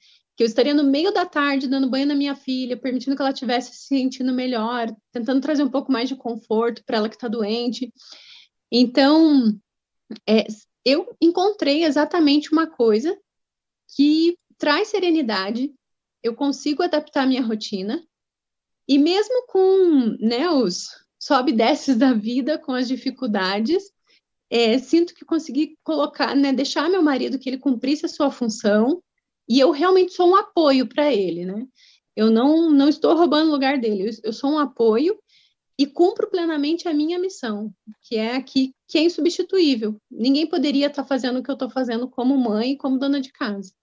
que eu estaria no meio da tarde dando banho na minha filha, permitindo que ela estivesse se sentindo melhor, tentando trazer um pouco mais de conforto para ela que está doente. Então, é, eu encontrei exatamente uma coisa que traz serenidade, eu consigo adaptar minha rotina, e mesmo com né, os sobe e desces da vida, com as dificuldades, é, sinto que consegui colocar, né, deixar meu marido que ele cumprisse a sua função, e eu realmente sou um apoio para ele, né? Eu não, não estou roubando o lugar dele, eu, eu sou um apoio e cumpro plenamente a minha missão, que é aqui, que é insubstituível. Ninguém poderia estar tá fazendo o que eu estou fazendo como mãe e como dona de casa.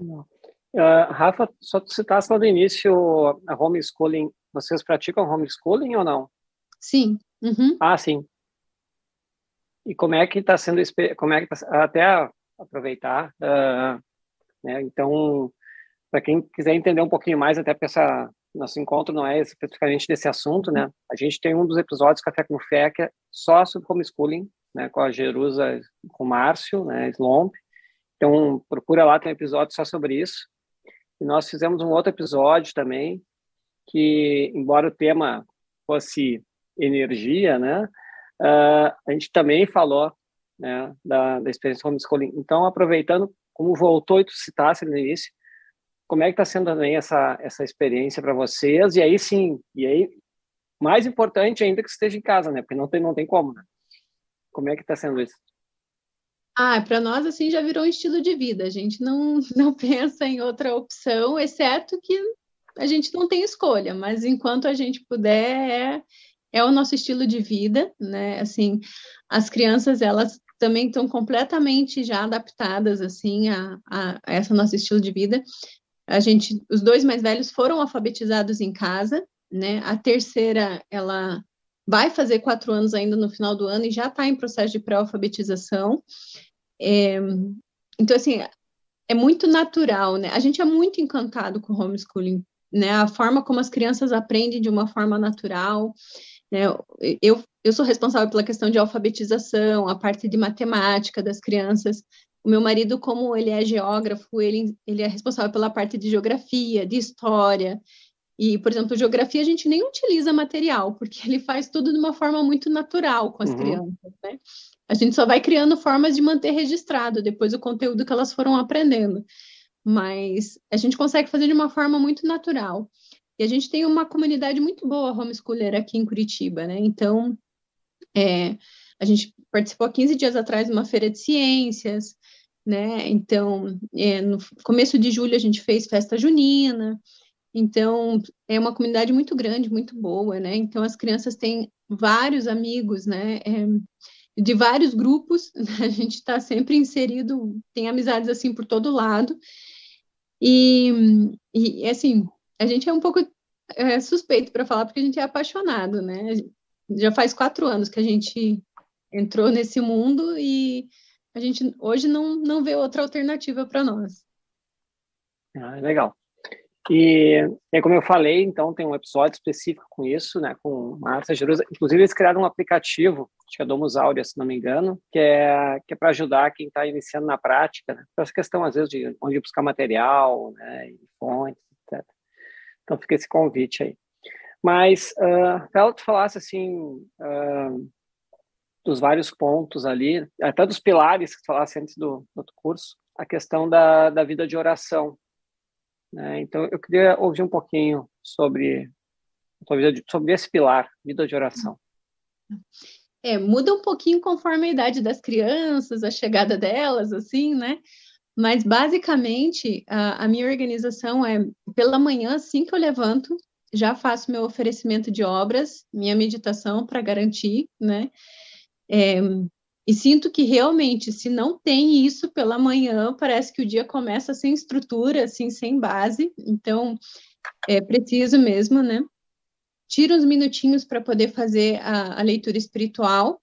Uh, Rafa, só tu citasse lá no início a homeschooling. Vocês praticam homeschooling ou não? Sim. Uhum. Ah, sim. E como é que está sendo, como é que tá, até aproveitar, uh, né? Então, para quem quiser entender um pouquinho mais, até para essa nosso encontro não é especificamente desse assunto, né? A gente tem um dos episódios Café com Fé que é só sobre homeschooling, né? Com a Jerusa, com o Márcio, né? Slomp. Então, procura lá, tem um episódio só sobre isso. E nós fizemos um outro episódio também, que, embora o tema fosse energia, né? Uh, a gente também falou né, da, da experiência homeschooling. Então, aproveitando como voltou e tu citasse no início, como é que está sendo também essa, essa experiência para vocês? E aí sim, e aí, mais importante ainda que esteja em casa, né? Porque não tem, não tem como, né? Como é que está sendo isso? Ah, para nós, assim, já virou um estilo de vida. A gente não, não pensa em outra opção, exceto que a gente não tem escolha, mas enquanto a gente puder, é, é o nosso estilo de vida, né? Assim, as crianças, elas também estão completamente já adaptadas assim a, a, a esse nosso estilo de vida. A gente, os dois mais velhos foram alfabetizados em casa, né? A terceira, ela vai fazer quatro anos ainda no final do ano e já está em processo de pré-alfabetização. É, então, assim, é muito natural, né? A gente é muito encantado com o homeschooling, né? A forma como as crianças aprendem de uma forma natural. Né? Eu, eu sou responsável pela questão de alfabetização, a parte de matemática das crianças. O meu marido, como ele é geógrafo, ele, ele é responsável pela parte de geografia, de história. E, por exemplo, geografia a gente nem utiliza material, porque ele faz tudo de uma forma muito natural com as uhum. crianças, né? A gente só vai criando formas de manter registrado depois o conteúdo que elas foram aprendendo. Mas a gente consegue fazer de uma forma muito natural. E a gente tem uma comunidade muito boa homeschooler aqui em Curitiba, né? Então, é, a gente participou há 15 dias atrás de uma feira de ciências, né? Então, é, no começo de julho a gente fez festa junina. Então, é uma comunidade muito grande, muito boa, né? Então, as crianças têm vários amigos, né? É, de vários grupos, né? a gente está sempre inserido, tem amizades assim por todo lado. E, e assim, a gente é um pouco é, suspeito para falar, porque a gente é apaixonado, né? Já faz quatro anos que a gente entrou nesse mundo e a gente hoje não, não vê outra alternativa para nós. Ah, legal. E é como eu falei, então tem um episódio específico com isso, né, com Márcia Jerusa. Inclusive eles criaram um aplicativo, acho que é Domus Aurea, se não me engano, que é que é para ajudar quem está iniciando na prática, né, essa questão às vezes de onde buscar material, né, e fontes, etc. Então fica esse convite aí. Mas, uh, ela tu falasse assim, uh, dos vários pontos ali, até dos pilares que tu falasse antes do, do curso, a questão da, da vida de oração. Né? Então, eu queria ouvir um pouquinho sobre, sobre esse pilar, vida de oração. É, muda um pouquinho conforme a idade das crianças, a chegada delas, assim, né? Mas, basicamente, a, a minha organização é pela manhã, assim que eu levanto, já faço meu oferecimento de obras, minha meditação para garantir, né? É, e sinto que realmente, se não tem isso pela manhã, parece que o dia começa sem estrutura, assim, sem base. Então, é preciso mesmo, né? Tiro uns minutinhos para poder fazer a, a leitura espiritual.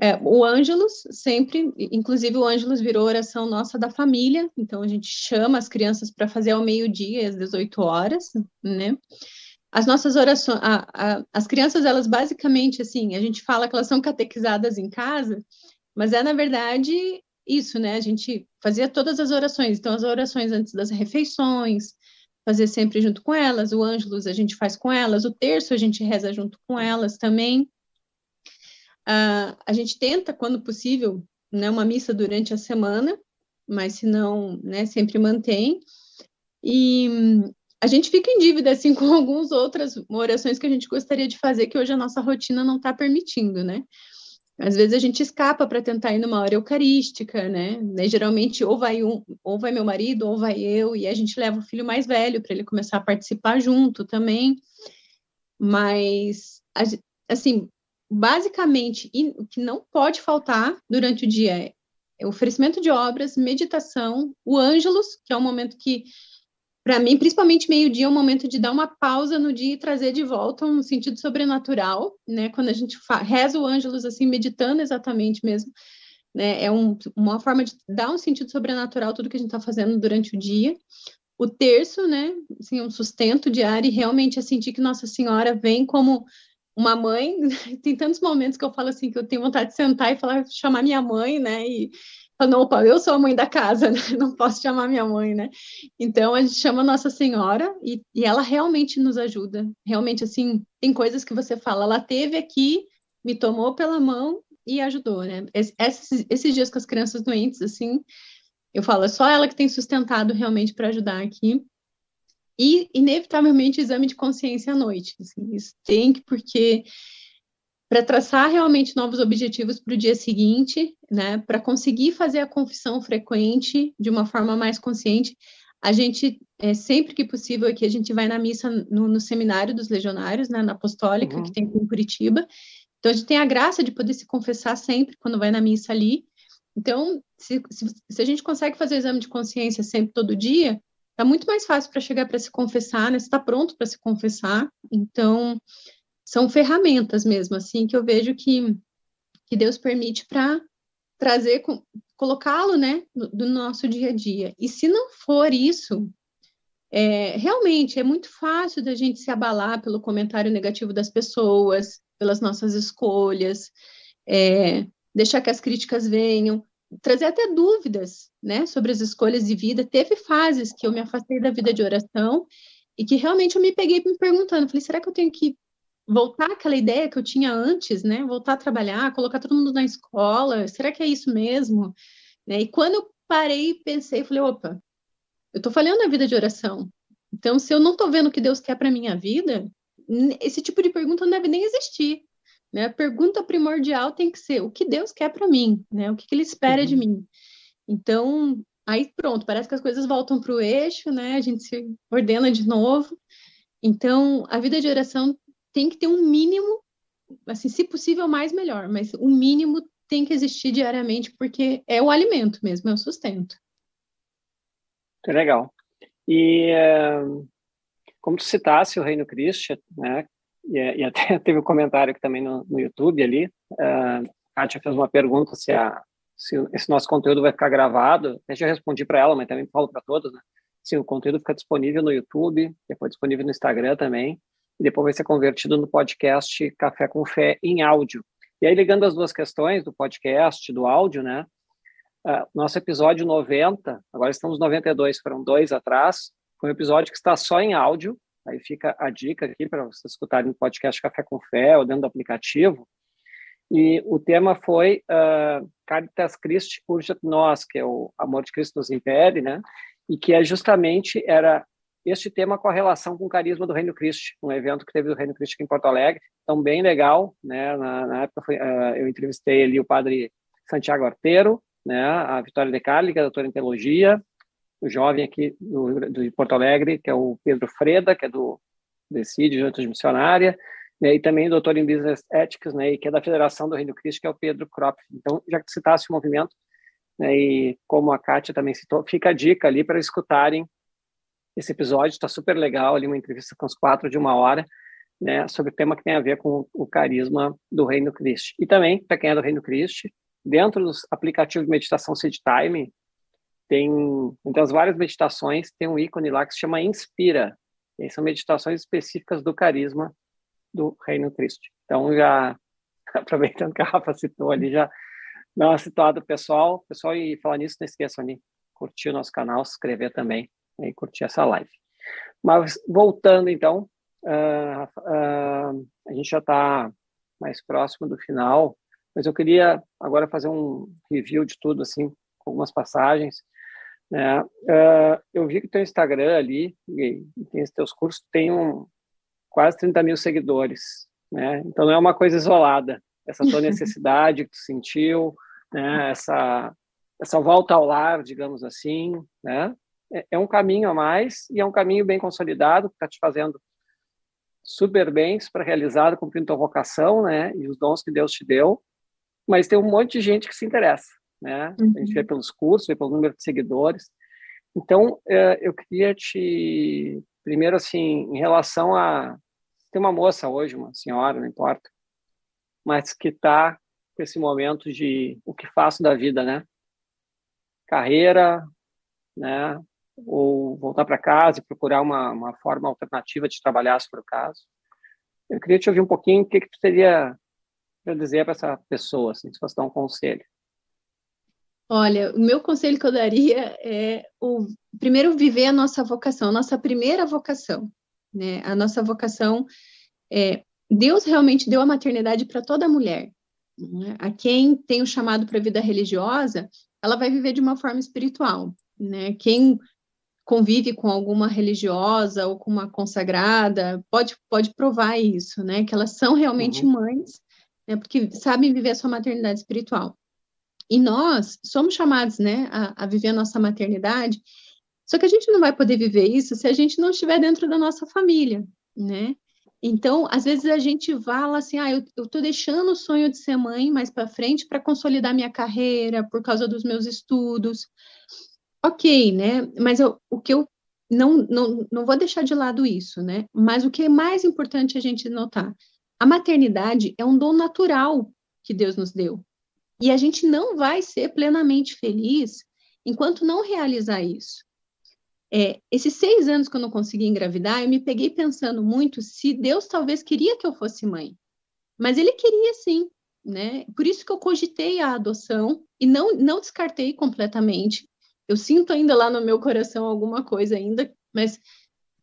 É, o Ângelus sempre, inclusive o Ângelus virou oração nossa da família, então a gente chama as crianças para fazer ao meio-dia, às 18 horas, né? As nossas orações, a, a, as crianças, elas basicamente, assim, a gente fala que elas são catequizadas em casa, mas é, na verdade, isso, né? A gente fazia todas as orações, então as orações antes das refeições, fazer sempre junto com elas, o Ângelus a gente faz com elas, o terço a gente reza junto com elas também, Uh, a gente tenta, quando possível, né, uma missa durante a semana, mas se não, né, sempre mantém. E a gente fica em dívida, assim, com algumas outras orações que a gente gostaria de fazer, que hoje a nossa rotina não está permitindo, né? Às vezes a gente escapa para tentar ir numa hora eucarística, né? Geralmente ou vai um, ou vai meu marido, ou vai eu, e a gente leva o filho mais velho para ele começar a participar junto também. Mas assim, basicamente, o que não pode faltar durante o dia é oferecimento de obras, meditação, o Ângelus, que é um momento que, para mim, principalmente meio-dia, é um momento de dar uma pausa no dia e trazer de volta um sentido sobrenatural, né? Quando a gente reza o Ângelus, assim, meditando exatamente mesmo, né? É um, uma forma de dar um sentido sobrenatural tudo que a gente está fazendo durante o dia. O terço, né? Assim, um sustento diário e realmente a sentir que Nossa Senhora vem como uma mãe, tem tantos momentos que eu falo assim que eu tenho vontade de sentar e falar, chamar minha mãe, né? E não, opa, eu sou a mãe da casa, né? não posso chamar minha mãe, né? Então a gente chama Nossa Senhora e, e ela realmente nos ajuda. Realmente, assim, tem coisas que você fala, ela teve aqui, me tomou pela mão e ajudou, né? Esses, esses dias com as crianças doentes, assim, eu falo, é só ela que tem sustentado realmente para ajudar aqui. E, inevitavelmente, exame de consciência à noite. Assim, isso tem que, porque para traçar realmente novos objetivos para o dia seguinte, né, para conseguir fazer a confissão frequente de uma forma mais consciente, a gente, é, sempre que possível, aqui a gente vai na missa no, no seminário dos legionários, né, na apostólica, uhum. que tem aqui em Curitiba. Então, a gente tem a graça de poder se confessar sempre quando vai na missa ali. Então, se, se, se a gente consegue fazer o exame de consciência sempre, todo dia, Tá muito mais fácil para chegar para se confessar, né? Está pronto para se confessar. Então, são ferramentas mesmo, assim, que eu vejo que, que Deus permite para trazer, colocá-lo, né, do, do nosso dia a dia. E se não for isso, é, realmente é muito fácil da gente se abalar pelo comentário negativo das pessoas, pelas nossas escolhas, é, deixar que as críticas venham trazer até dúvidas, né, sobre as escolhas de vida. Teve fases que eu me afastei da vida de oração e que realmente eu me peguei me perguntando, falei, será que eu tenho que voltar àquela ideia que eu tinha antes, né, voltar a trabalhar, colocar todo mundo na escola, será que é isso mesmo? Né? E quando eu parei e pensei, falei, opa, eu estou falhando na vida de oração. Então, se eu não estou vendo o que Deus quer para minha vida, esse tipo de pergunta não deve nem existir. Né? A pergunta primordial tem que ser o que Deus quer para mim, né? O que, que Ele espera uhum. de mim. Então, aí pronto, parece que as coisas voltam para o eixo, né? A gente se ordena de novo. Então, a vida de oração tem que ter um mínimo, assim, se possível, mais melhor, mas o mínimo tem que existir diariamente, porque é o alimento mesmo, é o sustento. Que legal. E eh, como tu citasse o Reino Christian, né, e, e até teve um comentário aqui também no, no YouTube ali. Uh, a Kátia fez uma pergunta se, a, se esse nosso conteúdo vai ficar gravado. Eu já respondi para ela, mas também falo para todos, né? Sim, o conteúdo fica disponível no YouTube, depois disponível no Instagram também, e depois vai ser convertido no podcast Café com Fé em áudio. E aí, ligando as duas questões do podcast, do áudio, né? Uh, nosso episódio 90, agora estamos 92, foram dois atrás, foi um episódio que está só em áudio, aí fica a dica aqui para vocês escutarem no podcast Café com Fé ou dentro do aplicativo. E o tema foi uh, Caritas Christi Urget Nos, que é o Amor de Cristo nos impede, né? E que é justamente era este tema com a relação com o carisma do Reino Cristo, um evento que teve do Reino Cristo aqui em Porto Alegre, então bem legal, né? Na, na época foi, uh, eu entrevistei ali o padre Santiago Arteiro, né? A Vitória de Carli, que é doutora em teologia, o jovem aqui do, do Porto Alegre, que é o Pedro Freda, que é do Decide, Junta de Missionária, né, e também doutor em Business Ethics, né, que é da Federação do Reino Cristo, que é o Pedro Kropp. Então, já que citasse o movimento, né, e como a Kátia também citou, fica a dica ali para escutarem esse episódio, está super legal, ali uma entrevista com os quatro de uma hora, né, sobre o tema que tem a ver com o carisma do Reino Cristo. E também, para quem é do Reino Cristo, dentro dos aplicativos de meditação Seed Time, tem, entre as várias meditações, tem um ícone lá que se chama Inspira. E são meditações específicas do carisma do Reino Cristo. Então, já aproveitando que a Rafa citou ali, já dá uma situada pessoal. Pessoal, e falar nisso, não esqueçam de curtir o nosso canal, se inscrever também e curtir essa live. Mas voltando então, uh, uh, a gente já está mais próximo do final, mas eu queria agora fazer um review de tudo, assim, com algumas passagens. Né? Uh, eu vi que teu Instagram ali, e tem os teus cursos, tem um, quase 30 mil seguidores, né? Então não é uma coisa isolada. Essa tua necessidade que tu sentiu, né? Essa essa volta ao lar, digamos assim, né? É, é um caminho a mais e é um caminho bem consolidado que está te fazendo super bem para realizar, cumprindo tua vocação, né? E os dons que Deus te deu. Mas tem um monte de gente que se interessa, né? Uhum. A gente vê uhum. pelos cursos, vê pelo número de seguidores. Então, é, eu queria te primeiro assim, em relação a tem uma moça hoje, uma senhora, não importa, mas que está com esse momento de o que faço da vida, né? Carreira, né? Ou voltar para casa e procurar uma, uma forma alternativa de trabalhar, se for o caso. Eu queria te ouvir um pouquinho o que, que tu teria para dizer para essa pessoa, assim, se fosse dar um conselho. Olha, o meu conselho que eu daria é o primeiro viver a nossa vocação, a nossa primeira vocação, né? A nossa vocação é Deus realmente deu a maternidade para toda mulher. Né? A quem tem o chamado para a vida religiosa, ela vai viver de uma forma espiritual, né? Quem convive com alguma religiosa ou com uma consagrada pode pode provar isso, né? Que elas são realmente uhum. mães, né? Porque sabem viver a sua maternidade espiritual. E nós somos chamados, né, a, a viver a nossa maternidade só que a gente não vai poder viver isso se a gente não estiver dentro da nossa família, né? Então, às vezes a gente fala assim, ah, eu, estou deixando o sonho de ser mãe mais para frente para consolidar minha carreira, por causa dos meus estudos. Ok, né? Mas eu, o que eu não, não, não vou deixar de lado isso, né? Mas o que é mais importante a gente notar, a maternidade é um dom natural que Deus nos deu. E a gente não vai ser plenamente feliz enquanto não realizar isso. É, esses seis anos que eu não consegui engravidar, eu me peguei pensando muito se Deus talvez queria que eu fosse mãe. Mas ele queria sim, né? Por isso que eu cogitei a adoção e não, não descartei completamente. Eu sinto ainda lá no meu coração alguma coisa ainda, mas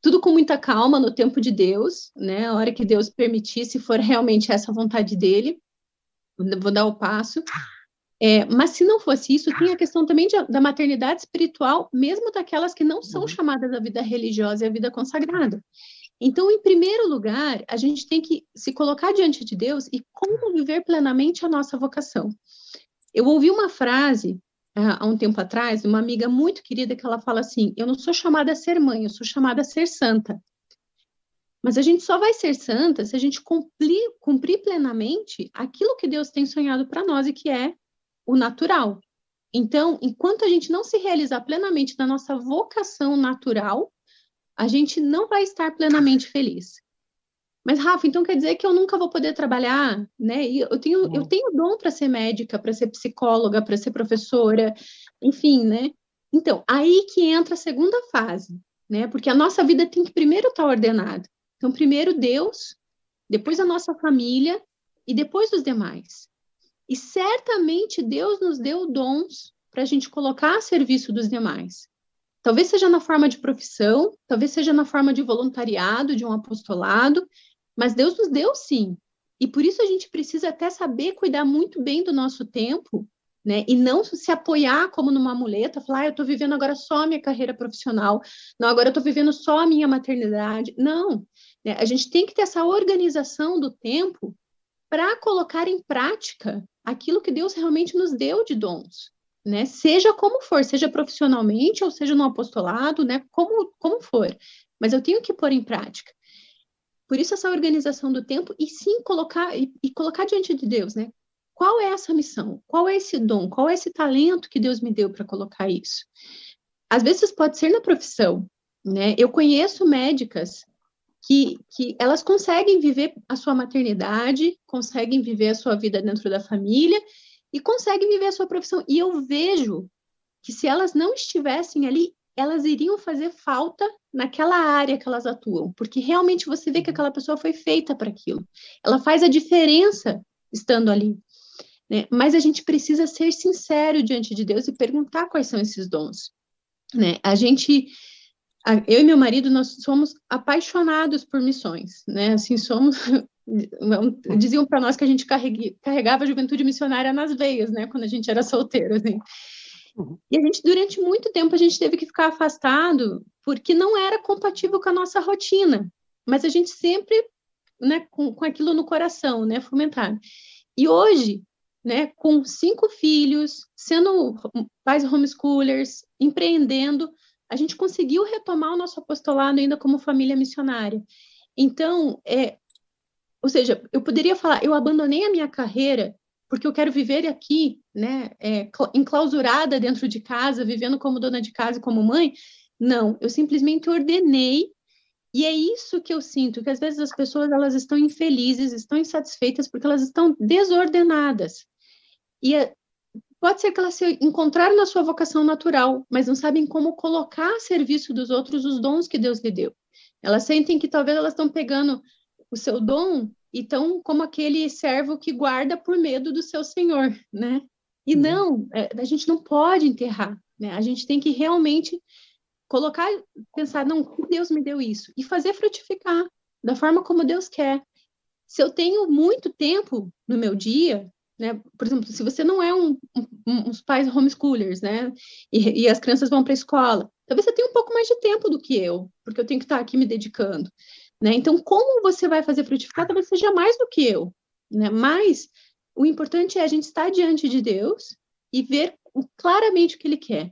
tudo com muita calma no tempo de Deus, né? A hora que Deus permitir, se for realmente essa vontade dele, vou dar o passo. É, mas se não fosse isso, tem a questão também de, da maternidade espiritual, mesmo daquelas que não são uhum. chamadas da vida religiosa e a vida consagrada. Então, em primeiro lugar, a gente tem que se colocar diante de Deus e como viver plenamente a nossa vocação. Eu ouvi uma frase há um tempo atrás, uma amiga muito querida, que ela fala assim: Eu não sou chamada a ser mãe, eu sou chamada a ser santa. Mas a gente só vai ser santa se a gente cumprir, cumprir plenamente aquilo que Deus tem sonhado para nós e que é o natural. Então, enquanto a gente não se realizar plenamente na nossa vocação natural, a gente não vai estar plenamente feliz. Mas, Rafa, então quer dizer que eu nunca vou poder trabalhar, né? Eu tenho, eu tenho dom para ser médica, para ser psicóloga, para ser professora, enfim, né? Então, aí que entra a segunda fase, né? Porque a nossa vida tem que primeiro estar ordenada. Então, primeiro Deus, depois a nossa família e depois os demais. E certamente Deus nos deu dons para a gente colocar a serviço dos demais. Talvez seja na forma de profissão, talvez seja na forma de voluntariado, de um apostolado, mas Deus nos deu sim. E por isso a gente precisa até saber cuidar muito bem do nosso tempo, né? E não se apoiar como numa muleta, falar, ah, eu estou vivendo agora só a minha carreira profissional, não, agora eu estou vivendo só a minha maternidade. Não, né? a gente tem que ter essa organização do tempo para colocar em prática aquilo que Deus realmente nos deu de dons, né? Seja como for, seja profissionalmente ou seja no apostolado, né? Como, como for. Mas eu tenho que pôr em prática. Por isso essa organização do tempo e sim colocar e, e colocar diante de Deus, né? Qual é essa missão? Qual é esse dom? Qual é esse talento que Deus me deu para colocar isso? Às vezes pode ser na profissão, né? Eu conheço médicas que, que elas conseguem viver a sua maternidade, conseguem viver a sua vida dentro da família e conseguem viver a sua profissão. E eu vejo que se elas não estivessem ali, elas iriam fazer falta naquela área que elas atuam, porque realmente você vê que aquela pessoa foi feita para aquilo. Ela faz a diferença estando ali. Né? Mas a gente precisa ser sincero diante de Deus e perguntar quais são esses dons. Né? A gente, eu e meu marido, nós somos apaixonados por missões, né? Assim, somos diziam para nós que a gente carregava a juventude missionária nas veias, né, quando a gente era solteiro, assim. Uhum. E a gente, durante muito tempo, a gente teve que ficar afastado porque não era compatível com a nossa rotina. Mas a gente sempre, né, com, com aquilo no coração, né, fomentado. E hoje, né, com cinco filhos, sendo pais homeschoolers, empreendendo, a gente conseguiu retomar o nosso apostolado ainda como família missionária. Então, é, ou seja, eu poderia falar, eu abandonei a minha carreira porque eu quero viver aqui, né, é, enclausurada dentro de casa, vivendo como dona de casa como mãe. Não, eu simplesmente ordenei e é isso que eu sinto, que às vezes as pessoas elas estão infelizes, estão insatisfeitas porque elas estão desordenadas. E é, pode ser que elas se encontraram na sua vocação natural, mas não sabem como colocar a serviço dos outros os dons que Deus lhe deu. Elas sentem que talvez elas estão pegando o seu dom então, como aquele servo que guarda por medo do seu senhor, né? E uhum. não, é, a gente não pode enterrar, né? A gente tem que realmente colocar, pensar, não, Deus me deu isso e fazer frutificar da forma como Deus quer. Se eu tenho muito tempo no meu dia, né? Por exemplo, se você não é um, um uns pais homeschoolers, né? E, e as crianças vão para a escola, talvez você tenha um pouco mais de tempo do que eu, porque eu tenho que estar aqui me dedicando. Né? Então, como você vai fazer frutificar, talvez seja mais do que eu. Né? Mas o importante é a gente estar diante de Deus e ver claramente o que Ele quer.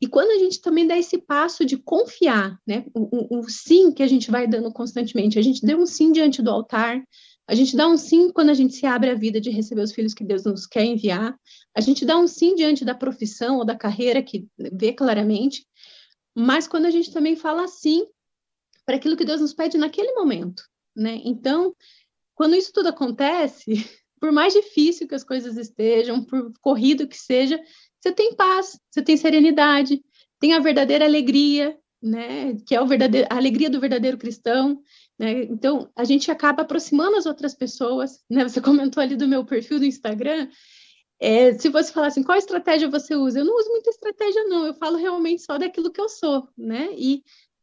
E quando a gente também dá esse passo de confiar, né? O, o, o, sim que a gente vai dando constantemente, a gente deu um sim diante do altar, a gente dá um sim quando a gente se abre a vida de receber os filhos que Deus nos quer enviar, a gente dá um sim diante da profissão ou da carreira que vê claramente, mas quando a gente também fala sim para aquilo que Deus nos pede naquele momento, né? Então, quando isso tudo acontece, por mais difícil que as coisas estejam, por corrido que seja, você tem paz, você tem serenidade, tem a verdadeira alegria, né? Que é o verdadeiro, a alegria do verdadeiro cristão, né? Então, a gente acaba aproximando as outras pessoas, né? Você comentou ali do meu perfil do Instagram, é, se você falar assim, qual estratégia você usa? Eu não uso muita estratégia, não. Eu falo realmente só daquilo que eu sou, né? E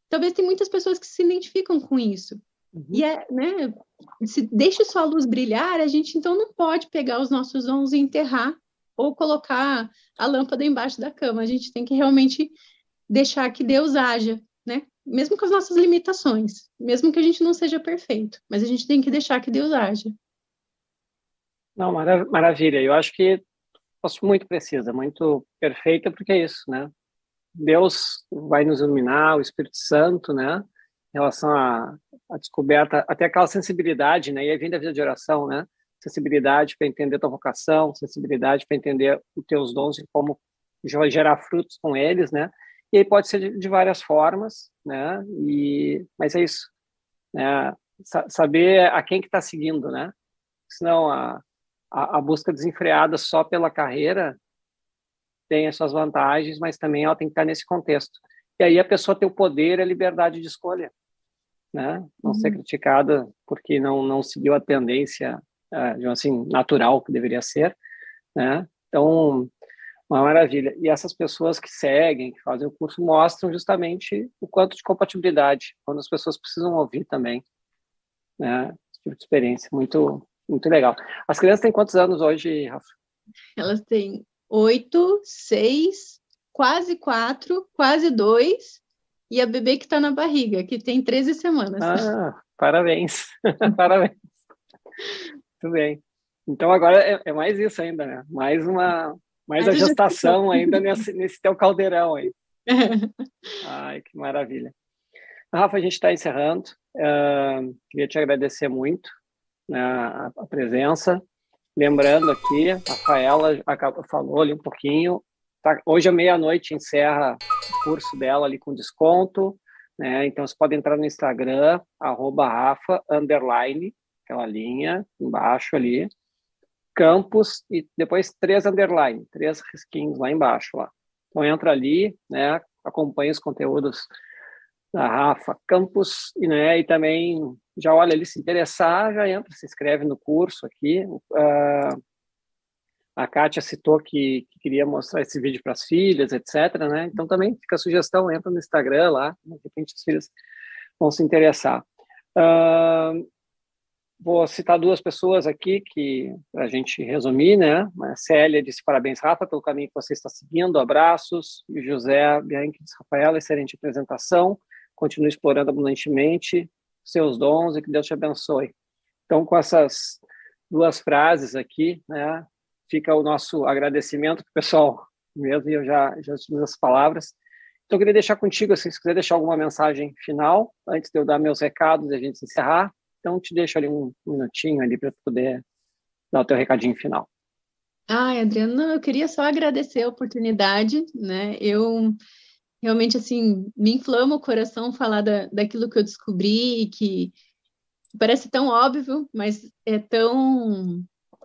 talvez tem muitas pessoas que se identificam com isso. Uhum. E é, né, se deixa sua luz brilhar, a gente então não pode pegar os nossos dons e enterrar ou colocar a lâmpada embaixo da cama. A gente tem que realmente deixar que Deus haja, né? Mesmo com as nossas limitações, mesmo que a gente não seja perfeito, mas a gente tem que deixar que Deus haja. Não, maravilha. Eu acho que fosse muito precisa, muito perfeita, porque é isso, né? Deus vai nos iluminar, o Espírito Santo, né? Em relação à, à descoberta, até aquela sensibilidade, né? E aí vem da vida de oração, né? Sensibilidade para entender tua vocação, sensibilidade para entender os teus dons e como gerar frutos com eles, né? E aí pode ser de, de várias formas, né? E mas é isso, né? saber a quem que está seguindo, né? Senão a, a, a busca desenfreada só pela carreira tem as suas vantagens, mas também ela tem que estar nesse contexto. E aí a pessoa tem o poder e a liberdade de escolha, né? Não uhum. ser criticada porque não não seguiu a tendência, uh, assim, natural que deveria ser, né? Então, Uma maravilha. E essas pessoas que seguem, que fazem o curso, mostram justamente o quanto de compatibilidade, quando as pessoas precisam ouvir também, né? Esse tipo de experiência. Muito, muito legal. As crianças têm quantos anos hoje, Rafa? Elas têm oito, seis, quase quatro, quase dois, e a bebê que está na barriga, que tem 13 semanas. Ah, parabéns. parabéns. Muito bem. Então agora é, é, mais isso ainda, né? Mais uma, mais, a gestação ainda nesse, nesse teu caldeirão aí. Ai, que maravilha. Rafa, a gente está encerrando. Uh, queria te agradecer muito né, a, a, presença. Lembrando aqui, a Rafaela falou ali um pouquinho. Tá, hoje à meia-noite encerra o curso dela ali com desconto. Né? Então você pode entrar no Instagram, Rafa, underline, aquela linha embaixo ali, campus e depois três underline, três risquinhos lá embaixo lá. Então entra ali, né, acompanha os conteúdos da Rafa Campus e, né, e também já olha ali se interessar, já entra, se inscreve no curso aqui. Uh, a Kátia citou que, que, queria mostrar esse vídeo para as filhas, etc. Né? Então também fica a sugestão, entra no Instagram lá, de repente as filhas vão se interessar. Uh, Vou citar duas pessoas aqui que a gente resumir, né? A Célia disse parabéns, Rafa, pelo caminho que você está seguindo, abraços. E José Bianchi disse, Rafaela, excelente apresentação, continue explorando abundantemente seus dons e que Deus te abençoe. Então, com essas duas frases aqui, né? Fica o nosso agradecimento para o pessoal mesmo, e eu já, já tive as palavras. Então, eu queria deixar contigo, assim, se quiser deixar alguma mensagem final, antes de eu dar meus recados e a gente encerrar, então, te deixo ali um minutinho ali para poder dar o teu recadinho final. Ai, Adriana, eu queria só agradecer a oportunidade, né? Eu realmente, assim, me inflama o coração falar da, daquilo que eu descobri, que parece tão óbvio, mas é tão...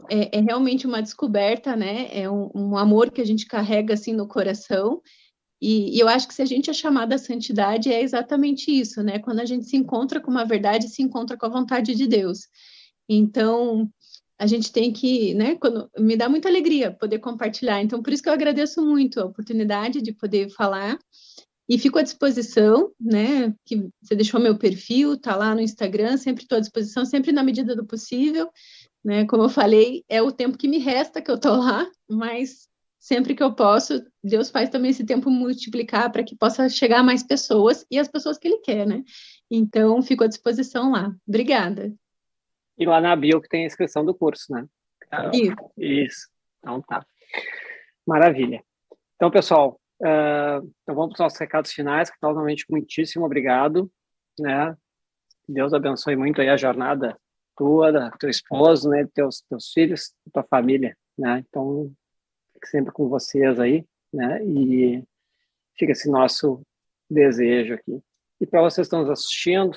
É, é realmente uma descoberta, né? É um, um amor que a gente carrega, assim, no coração, e, e, eu acho que se a gente é chamada à santidade, é exatamente isso, né? Quando a gente se encontra com uma verdade, se encontra com a vontade de Deus. Então, a gente tem que, né? Quando, me dá muita alegria poder compartilhar. Então, por isso que eu agradeço muito a oportunidade de poder falar. E fico à disposição, né? Que você deixou meu perfil, tá lá no Instagram, sempre estou à disposição, sempre na medida do possível. Né? Como eu falei, é o tempo que me resta que eu tô lá, mas sempre que eu posso, Deus faz também esse tempo multiplicar para que possa chegar mais pessoas e as pessoas que Ele quer, né? Então, fico à disposição lá. Obrigada. E lá na bio que tem a inscrição do curso, né? Isso. Isso. Então tá. Maravilha. Então, pessoal, uh, então vamos para os nossos recados finais, que novamente muitíssimo obrigado, né? Deus abençoe muito aí a jornada tua, da teu esposo, né, teus teus filhos, tua família, né? Então, sempre com vocês aí, né? E fica esse nosso desejo aqui. E para vocês que estão nos assistindo,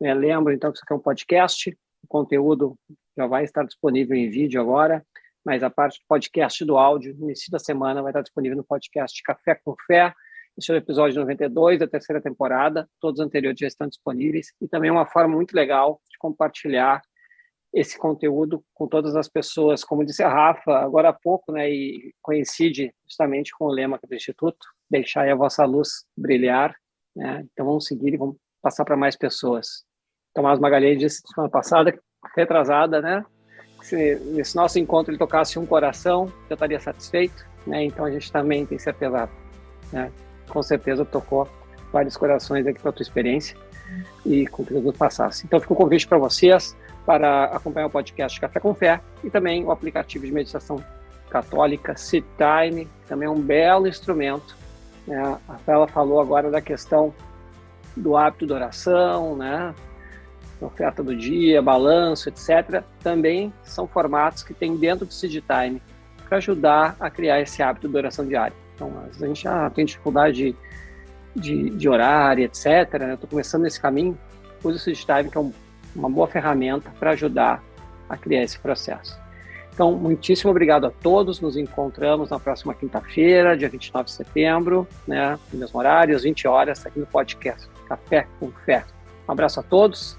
né, lembro então que isso aqui é um podcast, o conteúdo já vai estar disponível em vídeo agora, mas a parte do podcast do áudio, no início da semana, vai estar disponível no podcast Café com Fé. Esse é o episódio 92 da terceira temporada, todos os anteriores já estão disponíveis, e também uma forma muito legal de compartilhar esse conteúdo com todas as pessoas, como disse a Rafa agora há pouco, né, e coincide justamente com o lema do Instituto, deixar a vossa luz brilhar, né, então vamos seguir e vamos passar para mais pessoas. Tomás Magalhães disse semana passada, retrasada, né, se nesse nosso encontro ele tocasse um coração, eu estaria satisfeito, né, então a gente também tem certeza, né, com certeza tocou vários corações aqui para tua experiência e com que Jesus passasse. Então fica o um convite para vocês, para acompanhar o podcast Café com Fé e também o aplicativo de meditação católica Sit Time, também é um belo instrumento. Né? A Rafaela falou agora da questão do hábito de oração, né? Oferta do dia, balanço, etc. Também são formatos que tem dentro do Sit Time para ajudar a criar esse hábito de oração diária. Então, a gente já tem dificuldade de, de, de horário, etc. Né? Estou começando nesse caminho. Use o Sit Time, que é um uma boa ferramenta para ajudar a criar esse processo. Então, muitíssimo obrigado a todos. Nos encontramos na próxima quinta-feira, dia 29 de setembro, né, no mesmo horário, às 20 horas, aqui no podcast Café com Fé. Um abraço a todos,